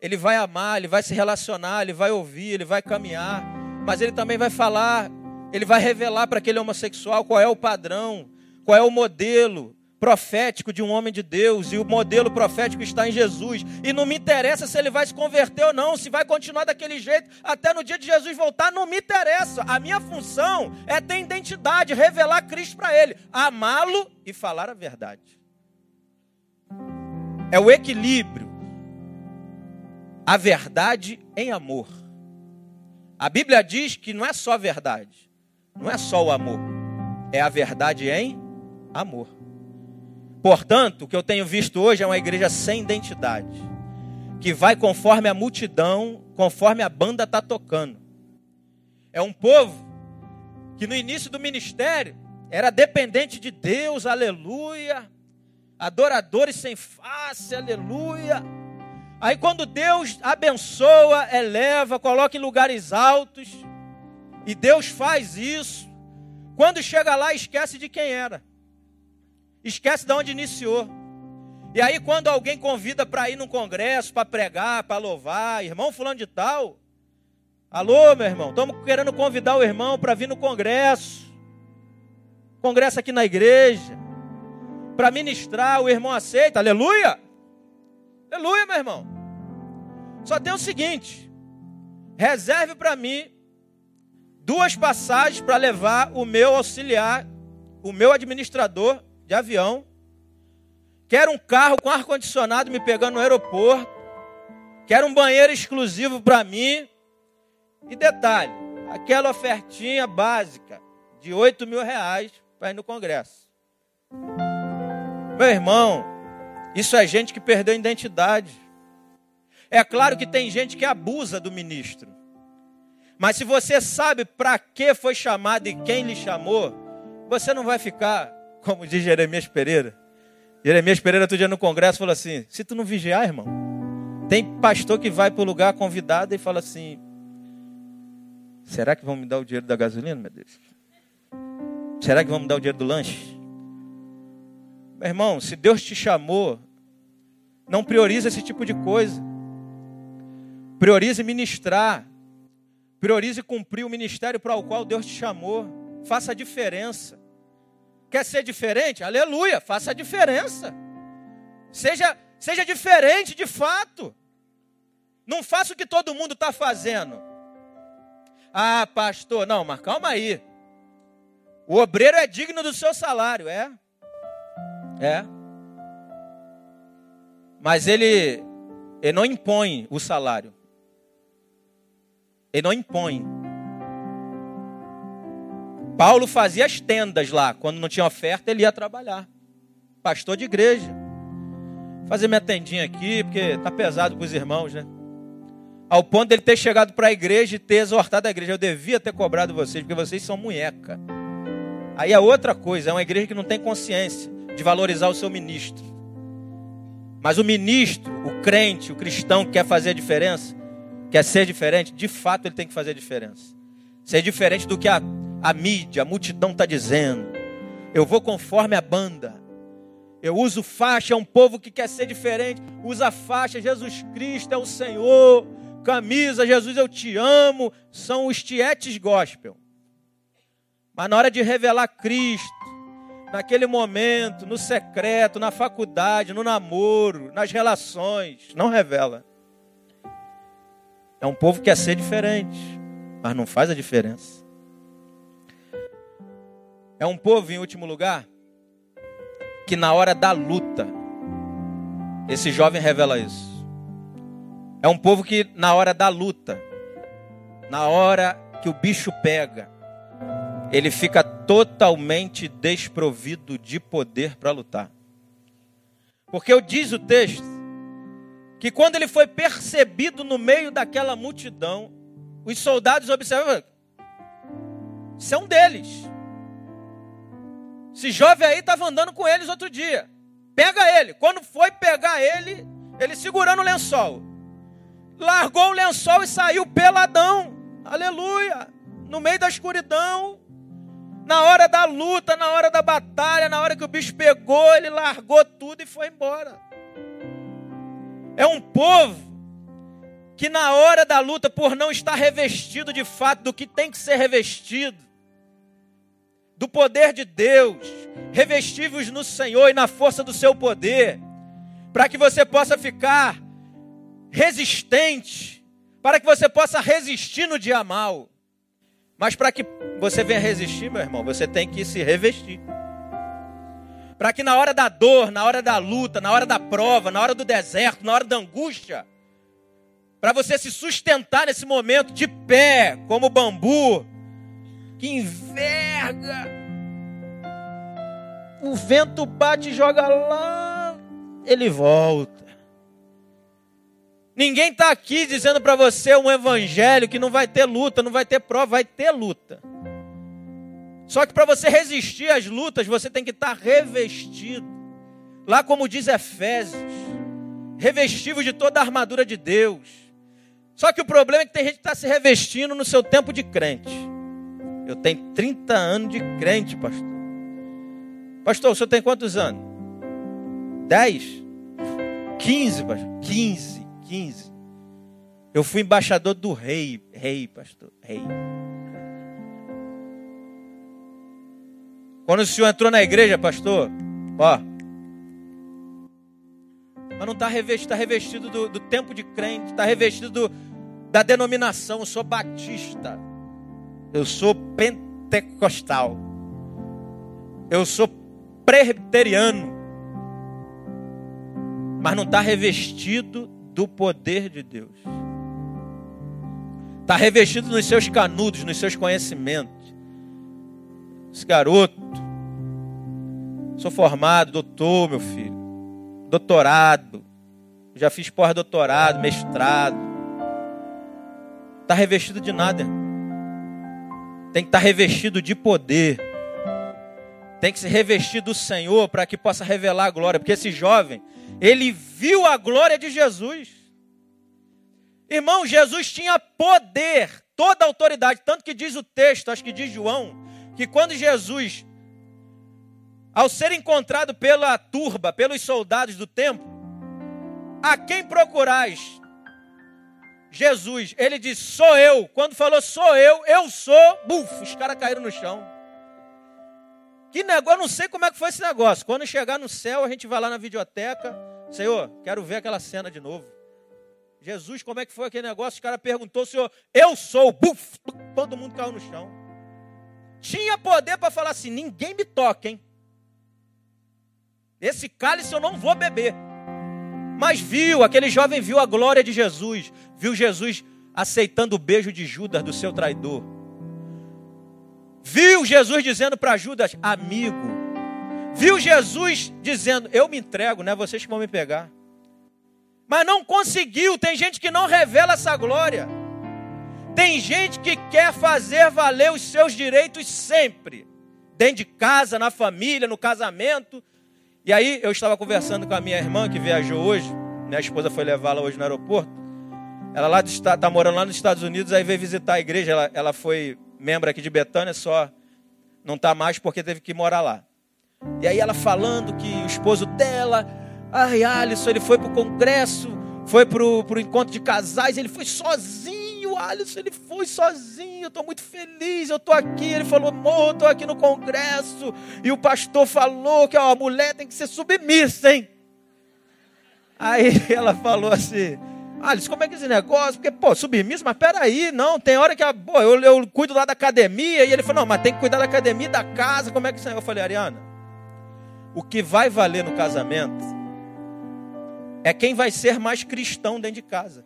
ele vai amar, ele vai se relacionar, ele vai ouvir, ele vai caminhar, mas ele também vai falar, ele vai revelar para aquele homossexual qual é o padrão, qual é o modelo profético de um homem de Deus, e o modelo profético está em Jesus. E não me interessa se ele vai se converter ou não, se vai continuar daquele jeito até no dia de Jesus voltar, não me interessa. A minha função é ter identidade, revelar Cristo para ele, amá-lo e falar a verdade. É o equilíbrio a verdade em amor. A Bíblia diz que não é só verdade, não é só o amor, é a verdade em amor. Portanto, o que eu tenho visto hoje é uma igreja sem identidade, que vai conforme a multidão, conforme a banda está tocando. É um povo que no início do ministério era dependente de Deus, aleluia, adoradores sem face, aleluia Aí quando Deus abençoa, eleva, coloca em lugares altos, e Deus faz isso, quando chega lá, esquece de quem era. Esquece de onde iniciou. E aí, quando alguém convida para ir num congresso, para pregar, para louvar, irmão fulano de tal, alô, meu irmão, estamos querendo convidar o irmão para vir no congresso, congresso aqui na igreja, para ministrar, o irmão aceita, aleluia. Aleluia, meu irmão. Só tem o seguinte: reserve para mim duas passagens para levar o meu auxiliar, o meu administrador de avião. Quero um carro com ar-condicionado me pegando no aeroporto. Quero um banheiro exclusivo para mim. E detalhe, aquela ofertinha básica de 8 mil reais para ir no Congresso. Meu irmão, isso é gente que perdeu identidade. É claro que tem gente que abusa do ministro. Mas se você sabe para que foi chamado e quem lhe chamou, você não vai ficar, como diz Jeremias Pereira. Jeremias Pereira, outro dia no congresso, falou assim: se tu não vigiar, irmão, tem pastor que vai para o lugar convidado e fala assim: será que vão me dar o dinheiro da gasolina, meu Deus? Será que vão me dar o dinheiro do lanche? Meu irmão, se Deus te chamou, não prioriza esse tipo de coisa. Priorize ministrar. Priorize cumprir o ministério para o qual Deus te chamou. Faça a diferença. Quer ser diferente? Aleluia, faça a diferença. Seja, seja diferente de fato. Não faça o que todo mundo está fazendo. Ah, pastor, não, mas calma aí. O obreiro é digno do seu salário, é? É. Mas ele, ele não impõe o salário. Ele não impõe. Paulo fazia as tendas lá. Quando não tinha oferta, ele ia trabalhar. Pastor de igreja. fazer minha tendinha aqui, porque tá pesado com os irmãos, né? Ao ponto dele ter chegado para a igreja e ter exortado a igreja. Eu devia ter cobrado vocês, porque vocês são munheca. Aí é outra coisa, é uma igreja que não tem consciência de valorizar o seu ministro. Mas o ministro, o crente, o cristão que quer fazer a diferença, quer ser diferente, de fato ele tem que fazer diferença. Ser diferente do que a, a mídia, a multidão está dizendo. Eu vou conforme a banda. Eu uso faixa, é um povo que quer ser diferente. Usa faixa, Jesus Cristo é o Senhor. Camisa, Jesus eu te amo. São os tietes gospel. Mas na hora de revelar Cristo, naquele momento, no secreto, na faculdade, no namoro, nas relações, não revela. É um povo que quer ser diferente, mas não faz a diferença. É um povo, em último lugar, que na hora da luta, esse jovem revela isso. É um povo que na hora da luta, na hora que o bicho pega, ele fica totalmente desprovido de poder para lutar. Porque diz o texto que quando ele foi percebido no meio daquela multidão, os soldados observam, isso é um deles. Esse jovem aí estava andando com eles outro dia. Pega ele. Quando foi pegar ele, ele segurando o lençol. Largou o lençol e saiu peladão. Aleluia. No meio da escuridão, na hora da luta, na hora da batalha, na hora que o bicho pegou, ele largou tudo e foi embora. É um povo que na hora da luta, por não estar revestido de fato do que tem que ser revestido, do poder de Deus, revestivos no Senhor e na força do seu poder, para que você possa ficar resistente, para que você possa resistir no dia mal. Mas para que você venha resistir, meu irmão, você tem que se revestir. Para que na hora da dor, na hora da luta, na hora da prova, na hora do deserto, na hora da angústia, para você se sustentar nesse momento de pé, como bambu, que enverga, o vento bate e joga lá, ele volta. Ninguém está aqui dizendo para você um evangelho que não vai ter luta, não vai ter prova, vai ter luta. Só que para você resistir às lutas, você tem que estar tá revestido. Lá como diz Efésios, revestido de toda a armadura de Deus. Só que o problema é que tem gente que está se revestindo no seu tempo de crente. Eu tenho 30 anos de crente, pastor. Pastor, o senhor tem quantos anos? 10? 15, pastor? 15. 15, eu fui embaixador do rei, rei, pastor, rei. Quando o senhor entrou na igreja, pastor, ó, mas não está revestido, está revestido do, do, tempo de crente, está revestido do, da denominação. Eu sou batista, eu sou pentecostal, eu sou presbiteriano, mas não está revestido do poder de Deus. Está revestido nos seus canudos, nos seus conhecimentos. Esse garoto, sou formado, doutor, meu filho, doutorado, já fiz pós-doutorado, mestrado. Está revestido de nada. Tem que estar tá revestido de poder. Tem que se revestir do Senhor para que possa revelar a glória. Porque esse jovem, ele viu a glória de Jesus. Irmão, Jesus tinha poder, toda autoridade, tanto que diz o texto, acho que diz João, que quando Jesus, ao ser encontrado pela turba, pelos soldados do templo, a quem procurais? Jesus, ele disse: Sou eu. Quando falou sou eu, eu sou, buf, os caras caíram no chão. Que negócio, não sei como é que foi esse negócio. Quando chegar no céu, a gente vai lá na videoteca. Senhor, quero ver aquela cena de novo. Jesus, como é que foi aquele negócio? O cara perguntou, Senhor, eu sou. Buf, todo mundo caiu no chão. Tinha poder para falar assim: ninguém me toca, hein? Esse cálice eu não vou beber. Mas viu, aquele jovem viu a glória de Jesus. Viu Jesus aceitando o beijo de Judas, do seu traidor Viu Jesus dizendo para Judas, amigo. Viu Jesus dizendo, eu me entrego, não é vocês que vão me pegar. mas não conseguiu. Tem gente que não revela essa glória. Tem gente que quer fazer valer os seus direitos sempre, dentro de casa, na família, no casamento. E aí eu estava conversando com a minha irmã que viajou hoje, minha esposa foi levá-la hoje no aeroporto. Ela lá está morando lá nos Estados Unidos, aí veio visitar a igreja. Ela, ela foi membro aqui de Betânia, só não está mais porque teve que morar lá. E aí ela falando que o esposo dela Ai, Alisson, ele foi para o congresso, foi para o encontro de casais, ele foi sozinho, Alisson, ele foi sozinho, eu estou muito feliz, eu estou aqui. Ele falou, amor, estou aqui no congresso, e o pastor falou que ó, a mulher tem que ser submissa, hein? Aí ela falou assim, Alisson, como é que é esse negócio? Porque, pô, submissa, mas peraí, não, tem hora que a, pô, eu, eu cuido lá da academia, e ele falou, não, mas tem que cuidar da academia da casa, como é que isso é? Eu falei, Ariana, o que vai valer no casamento é quem vai ser mais cristão dentro de casa.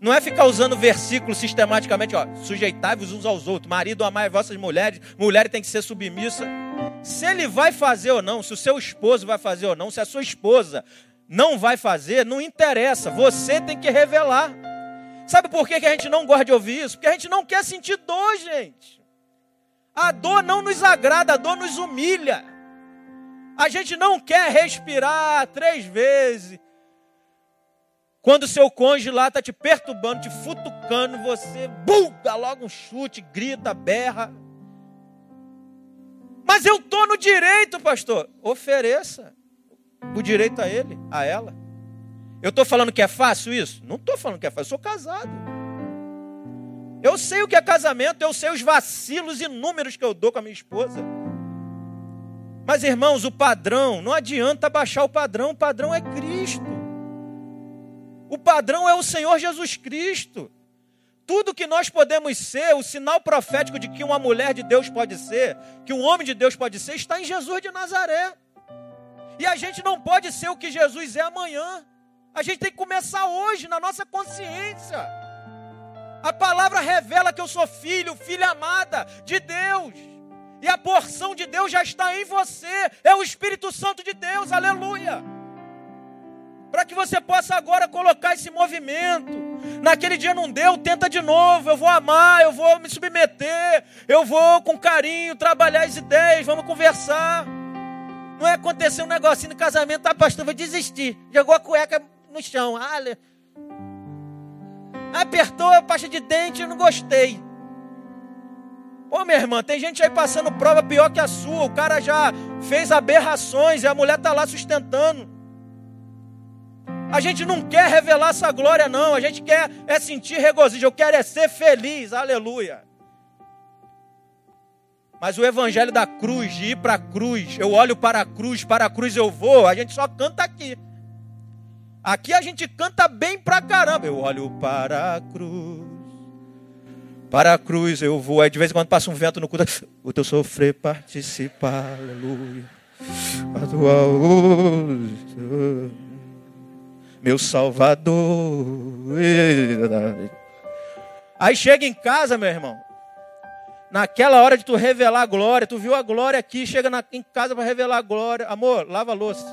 Não é ficar usando versículos sistematicamente, ó, sujeitai-vos uns aos outros, marido amai vossas mulheres, mulher tem que ser submissa. Se ele vai fazer ou não, se o seu esposo vai fazer ou não, se a sua esposa não vai fazer, não interessa, você tem que revelar. Sabe por que a gente não gosta de ouvir isso? Porque a gente não quer sentir dor, gente. A dor não nos agrada, a dor nos humilha. A gente não quer respirar três vezes. Quando seu cônjuge lá está te perturbando, te futucando, você buga logo um chute, grita, berra. Mas eu estou no direito, pastor. Ofereça o direito a ele, a ela. Eu estou falando que é fácil isso? Não estou falando que é fácil, eu sou casado. Eu sei o que é casamento, eu sei os vacilos inúmeros que eu dou com a minha esposa. Mas irmãos, o padrão, não adianta baixar o padrão, o padrão é Cristo. O padrão é o Senhor Jesus Cristo. Tudo que nós podemos ser, o sinal profético de que uma mulher de Deus pode ser, que um homem de Deus pode ser, está em Jesus de Nazaré. E a gente não pode ser o que Jesus é amanhã. A gente tem que começar hoje, na nossa consciência. A palavra revela que eu sou filho, filha amada de Deus. E a porção de Deus já está em você. É o Espírito Santo de Deus, aleluia. Para que você possa agora colocar esse movimento. Naquele dia não deu, tenta de novo. Eu vou amar, eu vou me submeter, eu vou com carinho trabalhar as ideias, vamos conversar. Não é acontecer um negocinho no casamento, tá, pastor? Vou desistir. Jogou a cueca no chão. Ah, apertou a pasta de dente, eu não gostei. Ô minha irmã, tem gente aí passando prova pior que a sua. O cara já fez aberrações e a mulher está lá sustentando. A gente não quer revelar essa glória, não. A gente quer é sentir regozijo. Eu quero é ser feliz. Aleluia. Mas o evangelho da cruz, de ir para a cruz, eu olho para a cruz, para a cruz eu vou, a gente só canta aqui. Aqui a gente canta bem pra caramba. Eu olho para a cruz. Para a cruz eu vou. Aí de vez em quando passa um vento no cu. O teu sofrer participar. Aleluia. A tua. Meu Salvador. Aí chega em casa, meu irmão. Naquela hora de tu revelar a glória, tu viu a glória aqui, chega na, em casa para revelar a glória. Amor, lava a louça.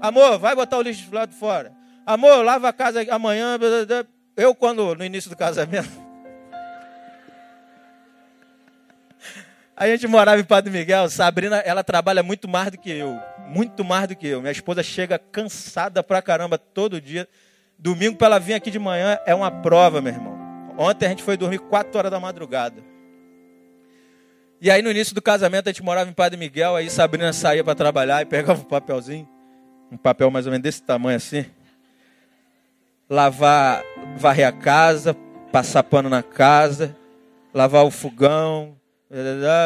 Amor, vai botar o lixo do lado de fora. Amor, lava a casa amanhã. Eu, quando no início do casamento, A gente morava em Padre Miguel, Sabrina, ela trabalha muito mais do que eu. Muito mais do que eu. Minha esposa chega cansada pra caramba todo dia. Domingo para ela vir aqui de manhã é uma prova, meu irmão. Ontem a gente foi dormir 4 horas da madrugada. E aí no início do casamento a gente morava em Padre Miguel, aí Sabrina saía para trabalhar e pegava um papelzinho, um papel mais ou menos desse tamanho assim. Lavar, varrer a casa, passar pano na casa, lavar o fogão,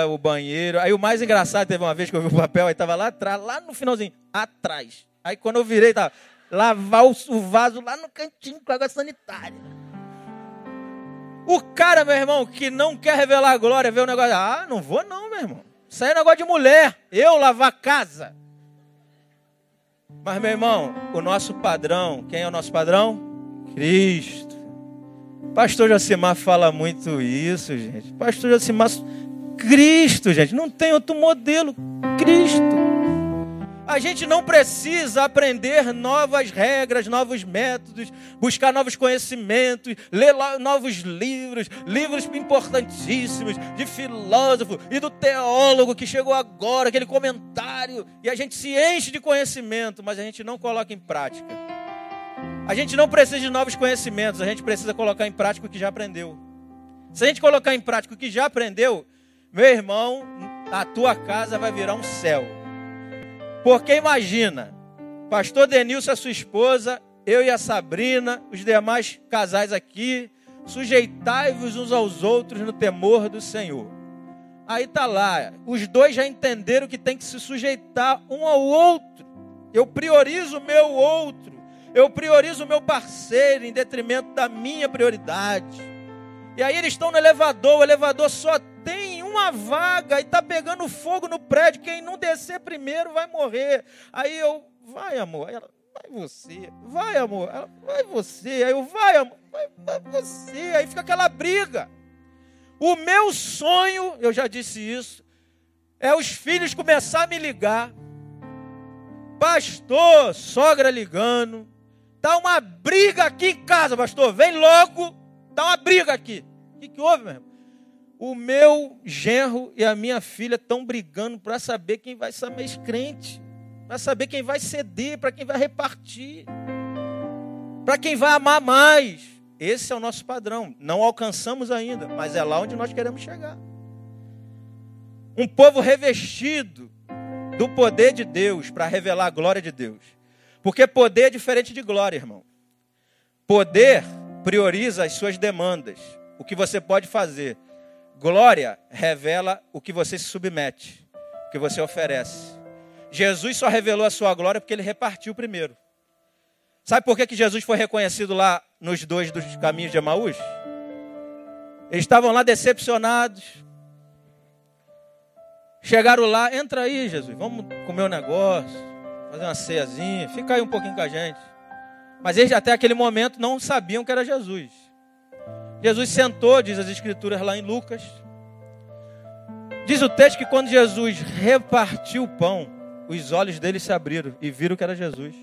o banheiro. Aí o mais engraçado, teve uma vez que eu vi o papel, aí tava lá atrás, lá no finalzinho, atrás. Aí quando eu virei, tava lavar o vaso lá no cantinho com água sanitária. O cara, meu irmão, que não quer revelar a glória, vê o negócio, ah, não vou não, meu irmão. Isso aí é negócio de mulher, eu lavar casa. Mas, meu irmão, o nosso padrão, quem é o nosso padrão? Cristo. Pastor Josimar fala muito isso, gente. Pastor Josimar Cristo, gente. Não tem outro modelo. Cristo. A gente não precisa aprender novas regras, novos métodos, buscar novos conhecimentos, ler novos livros, livros importantíssimos de filósofo e do teólogo que chegou agora, aquele comentário, e a gente se enche de conhecimento, mas a gente não coloca em prática. A gente não precisa de novos conhecimentos, a gente precisa colocar em prática o que já aprendeu. Se a gente colocar em prática o que já aprendeu, meu irmão, a tua casa vai virar um céu. Porque imagina, pastor Denilson, a sua esposa, eu e a Sabrina, os demais casais aqui, sujeitai-vos uns aos outros no temor do Senhor. Aí tá lá, os dois já entenderam que tem que se sujeitar um ao outro. Eu priorizo o meu outro. Eu priorizo o meu parceiro em detrimento da minha prioridade. E aí eles estão no elevador, o elevador só uma vaga e está pegando fogo no prédio. Quem não descer primeiro vai morrer. Aí eu, vai amor. Aí ela, vai você. Vai amor. Ela, vai você. Aí eu, vai amor. Vai, vai você. Aí fica aquela briga. O meu sonho, eu já disse isso, é os filhos começar a me ligar. Pastor, sogra ligando. Tá uma briga aqui em casa, pastor. Vem logo. Tá uma briga aqui. O que, que houve, meu irmão? O meu genro e a minha filha estão brigando para saber quem vai ser mais crente, para saber quem vai ceder, para quem vai repartir, para quem vai amar mais. Esse é o nosso padrão. Não alcançamos ainda, mas é lá onde nós queremos chegar. Um povo revestido do poder de Deus para revelar a glória de Deus. Porque poder é diferente de glória, irmão. Poder prioriza as suas demandas, o que você pode fazer. Glória revela o que você se submete, o que você oferece. Jesus só revelou a sua glória porque ele repartiu primeiro. Sabe por que, que Jesus foi reconhecido lá nos dois dos caminhos de Emaús? Eles estavam lá decepcionados. Chegaram lá, entra aí, Jesus, vamos comer um negócio, fazer uma ceiazinha, fica aí um pouquinho com a gente. Mas eles até aquele momento não sabiam que era Jesus. Jesus sentou, diz as escrituras lá em Lucas. Diz o texto que quando Jesus repartiu o pão, os olhos deles se abriram e viram que era Jesus.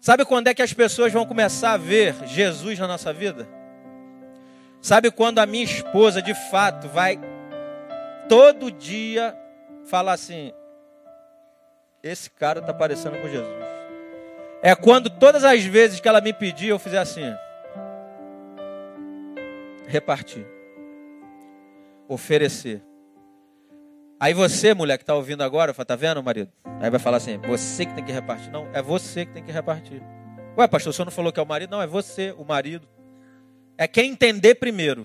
Sabe quando é que as pessoas vão começar a ver Jesus na nossa vida? Sabe quando a minha esposa de fato vai todo dia falar assim: esse cara está parecendo com Jesus. É quando todas as vezes que ela me pedir, eu fizer assim repartir, oferecer. Aí você, mulher que está ouvindo agora, fala, tá vendo, marido? Aí vai falar assim, você que tem que repartir. Não, é você que tem que repartir. Ué, pastor, o senhor não falou que é o marido? Não, é você, o marido. É quem entender primeiro.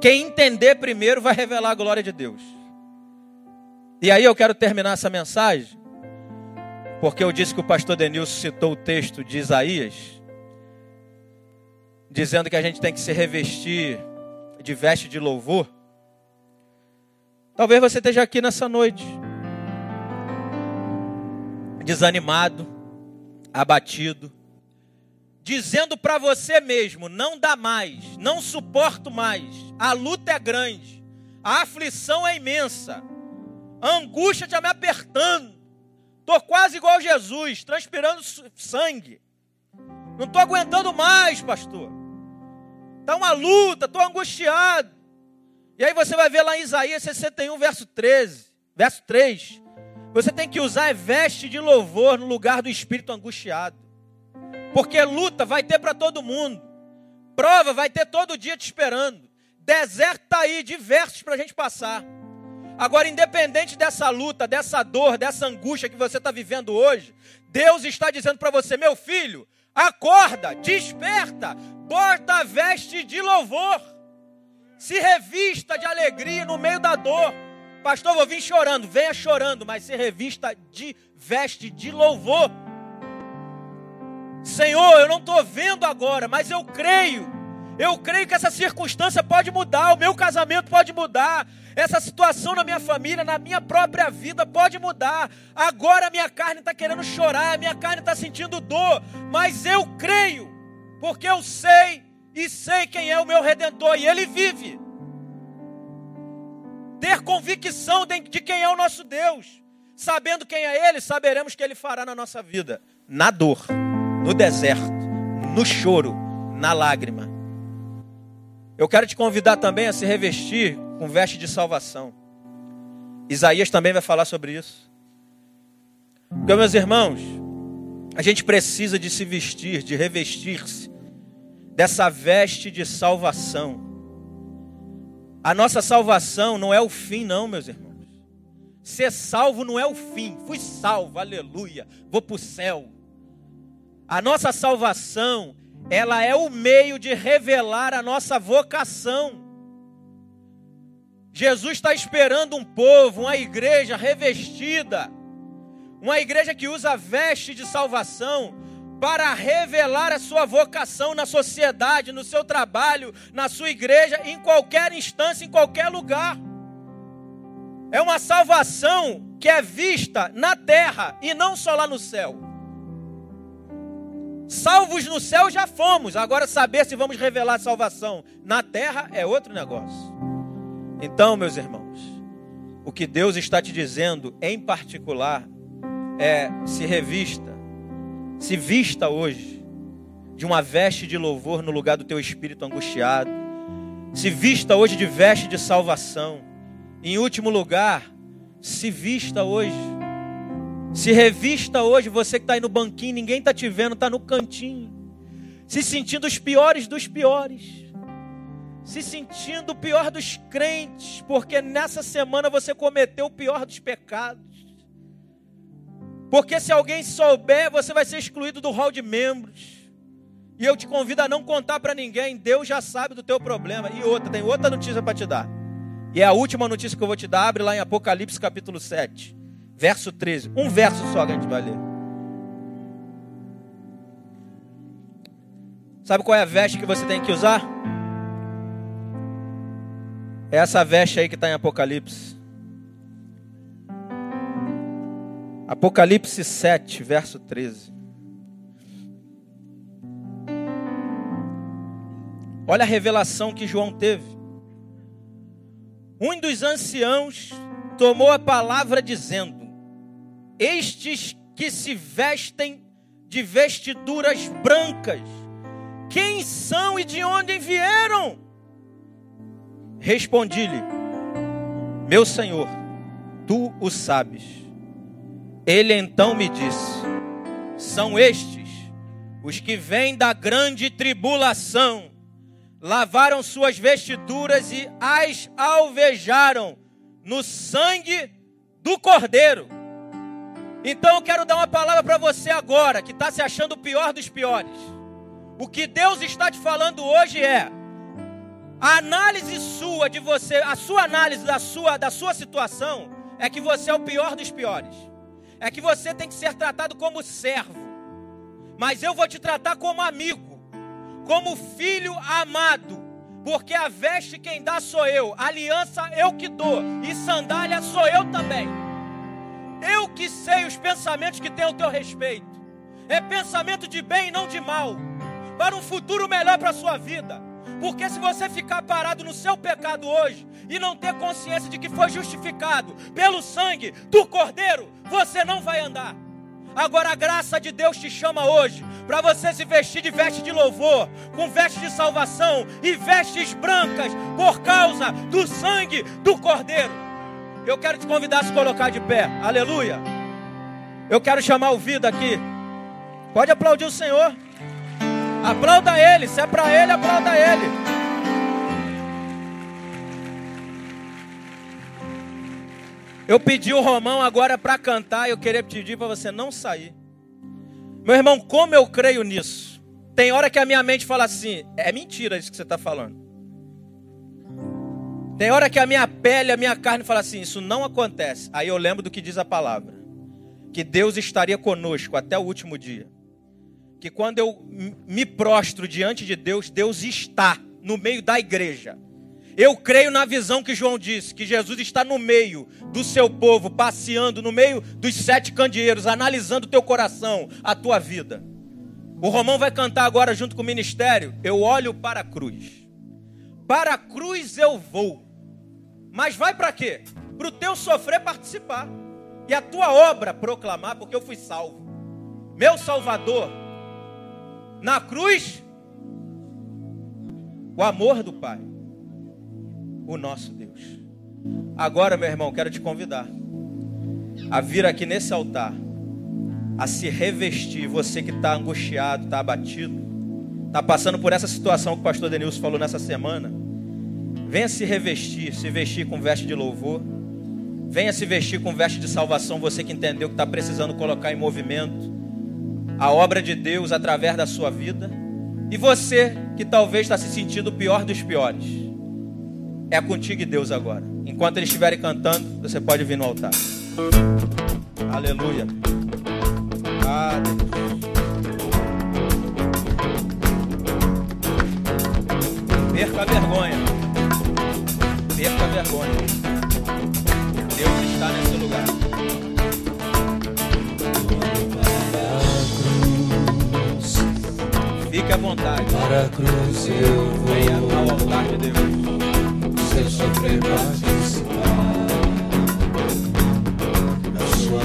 Quem entender primeiro vai revelar a glória de Deus. E aí eu quero terminar essa mensagem, porque eu disse que o pastor Denilson citou o texto de Isaías, dizendo que a gente tem que se revestir de veste de louvor. Talvez você esteja aqui nessa noite, desanimado, abatido, dizendo para você mesmo: não dá mais, não suporto mais, a luta é grande, a aflição é imensa, a angústia está me apertando, estou quase igual Jesus, transpirando sangue, não estou aguentando mais, pastor. Está uma luta, estou angustiado. E aí você vai ver lá em Isaías 61, verso 13, verso 3. Você tem que usar veste de louvor no lugar do espírito angustiado. Porque luta vai ter para todo mundo. Prova vai ter todo dia te esperando. Deserto está aí, diversos para a gente passar. Agora, independente dessa luta, dessa dor, dessa angústia que você está vivendo hoje, Deus está dizendo para você, meu filho, acorda, desperta, porta veste de louvor, se revista de alegria no meio da dor. Pastor, vou vir chorando, venha chorando, mas se revista de veste de louvor. Senhor, eu não estou vendo agora, mas eu creio. Eu creio que essa circunstância pode mudar, o meu casamento pode mudar, essa situação na minha família, na minha própria vida pode mudar. Agora a minha carne está querendo chorar, a minha carne está sentindo dor, mas eu creio, porque eu sei e sei quem é o meu redentor e ele vive. Ter convicção de quem é o nosso Deus. Sabendo quem é Ele, saberemos que Ele fará na nossa vida. Na dor, no deserto, no choro, na lágrima. Eu quero te convidar também a se revestir com veste de salvação. Isaías também vai falar sobre isso. Porque, meus irmãos, a gente precisa de se vestir, de revestir-se dessa veste de salvação. A nossa salvação não é o fim, não, meus irmãos. Ser salvo não é o fim. Fui salvo, aleluia. Vou para o céu. A nossa salvação, ela é o meio de revelar a nossa vocação. Jesus está esperando um povo, uma igreja revestida, uma igreja que usa veste de salvação para revelar a sua vocação na sociedade, no seu trabalho, na sua igreja, em qualquer instância, em qualquer lugar. É uma salvação que é vista na terra e não só lá no céu. Salvos no céu já fomos, agora saber se vamos revelar a salvação na terra é outro negócio. Então, meus irmãos, o que Deus está te dizendo em particular é se revista se vista hoje de uma veste de louvor no lugar do teu espírito angustiado. Se vista hoje de veste de salvação. Em último lugar, se vista hoje. Se revista hoje, você que está aí no banquinho, ninguém está te vendo, está no cantinho. Se sentindo os piores dos piores. Se sentindo o pior dos crentes, porque nessa semana você cometeu o pior dos pecados. Porque se alguém souber, você vai ser excluído do hall de membros. E eu te convido a não contar para ninguém. Deus já sabe do teu problema. E outra, tem outra notícia para te dar. E é a última notícia que eu vou te dar. Abre lá em Apocalipse capítulo 7, verso 13. Um verso só que a gente vai ler. Sabe qual é a veste que você tem que usar? É essa veste aí que está em Apocalipse. Apocalipse 7, verso 13. Olha a revelação que João teve. Um dos anciãos tomou a palavra dizendo: Estes que se vestem de vestiduras brancas, quem são e de onde vieram? Respondi-lhe: Meu senhor, tu o sabes. Ele então me disse: São estes os que vêm da grande tribulação, lavaram suas vestiduras e as alvejaram no sangue do Cordeiro. Então eu quero dar uma palavra para você agora, que está se achando o pior dos piores. O que Deus está te falando hoje é a análise sua de você, a sua análise da sua, da sua situação é que você é o pior dos piores é que você tem que ser tratado como servo, mas eu vou te tratar como amigo, como filho amado, porque a veste quem dá sou eu, aliança eu que dou, e sandália sou eu também. Eu que sei os pensamentos que tem ao teu respeito, é pensamento de bem e não de mal, para um futuro melhor para a sua vida. Porque se você ficar parado no seu pecado hoje e não ter consciência de que foi justificado pelo sangue do Cordeiro, você não vai andar. Agora a graça de Deus te chama hoje para você se vestir de veste de louvor, com veste de salvação e vestes brancas por causa do sangue do Cordeiro. Eu quero te convidar a se colocar de pé. Aleluia. Eu quero chamar o vida aqui. Pode aplaudir o Senhor. Aplauda ele, se é para ele, aplauda ele. Eu pedi o Romão agora para cantar, eu queria pedir para você não sair. Meu irmão, como eu creio nisso? Tem hora que a minha mente fala assim: é mentira isso que você está falando. Tem hora que a minha pele, a minha carne fala assim: isso não acontece. Aí eu lembro do que diz a palavra: que Deus estaria conosco até o último dia que quando eu me prostro diante de Deus, Deus está no meio da igreja. Eu creio na visão que João disse, que Jesus está no meio do seu povo, passeando no meio dos sete candeeiros, analisando o teu coração, a tua vida. O Romão vai cantar agora junto com o ministério. Eu olho para a cruz. Para a cruz eu vou. Mas vai para quê? Para o teu sofrer participar. e a tua obra proclamar, porque eu fui salvo. Meu Salvador, na cruz, o amor do Pai, o nosso Deus. Agora, meu irmão, quero te convidar a vir aqui nesse altar, a se revestir. Você que está angustiado, está abatido, está passando por essa situação que o pastor Denilson falou nessa semana. Venha se revestir, se vestir com veste de louvor. Venha se vestir com veste de salvação. Você que entendeu que está precisando colocar em movimento a obra de Deus através da sua vida. E você que talvez está se sentindo o pior dos piores. É contigo e Deus agora. Enquanto eles estiverem cantando, você pode vir no altar. Aleluia. Ah, Perca a vergonha. Perca a vergonha. Deus está nesse lugar. Fique à vontade. Para a cruz eu vou. Venha ao altar de Deus. Seu sofrer participar. Da sua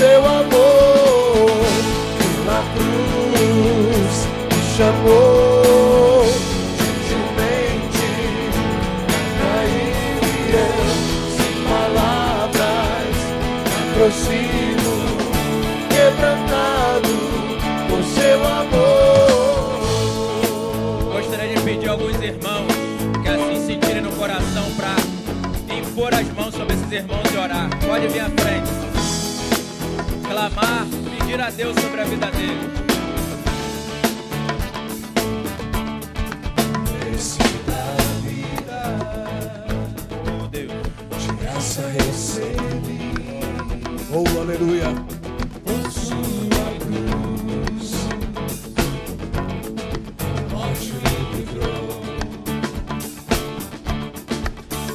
seu amor. Pela cruz chamou Clamar, pedir a Deus sobre a vida dele. Oh. Oh, aleluia. Por sua cruz, morte livrou.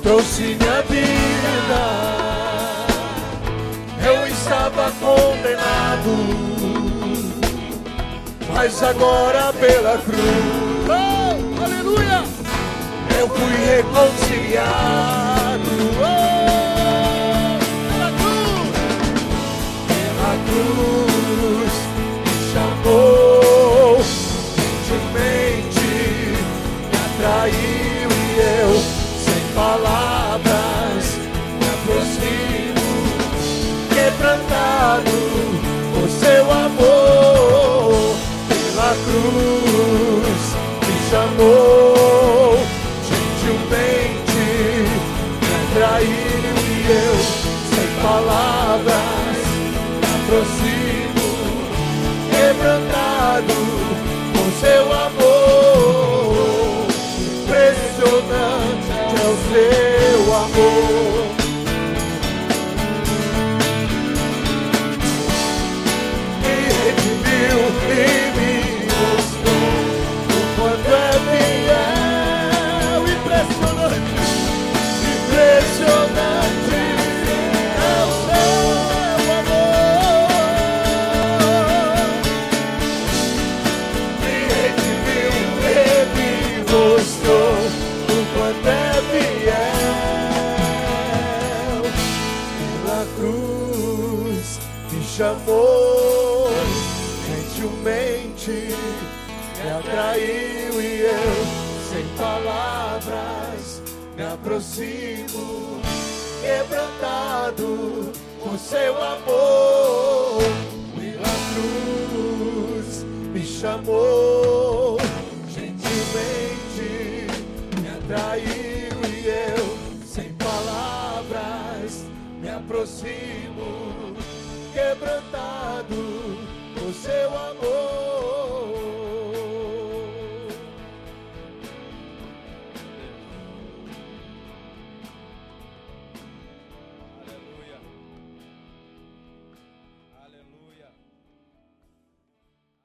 Trouxe minha vida. Condenado, mas agora pela cruz. Oh, aleluia! eu fui reconciliado. Oh, pela cruz, pela cruz, me chamou gentilmente, me atraiu e eu, sem palavras, quebrantado por seu amor, pela cruz, me chamou gentilmente, me atraiu e eu, sem palavras, me aproximo, quebrantado com seu amor. Impressionante é o seu amor. Aproximo, quebrantado por seu amor. Pela cruz me chamou gentilmente, me atraiu e eu, sem palavras, me aproximo, quebrantado por seu amor.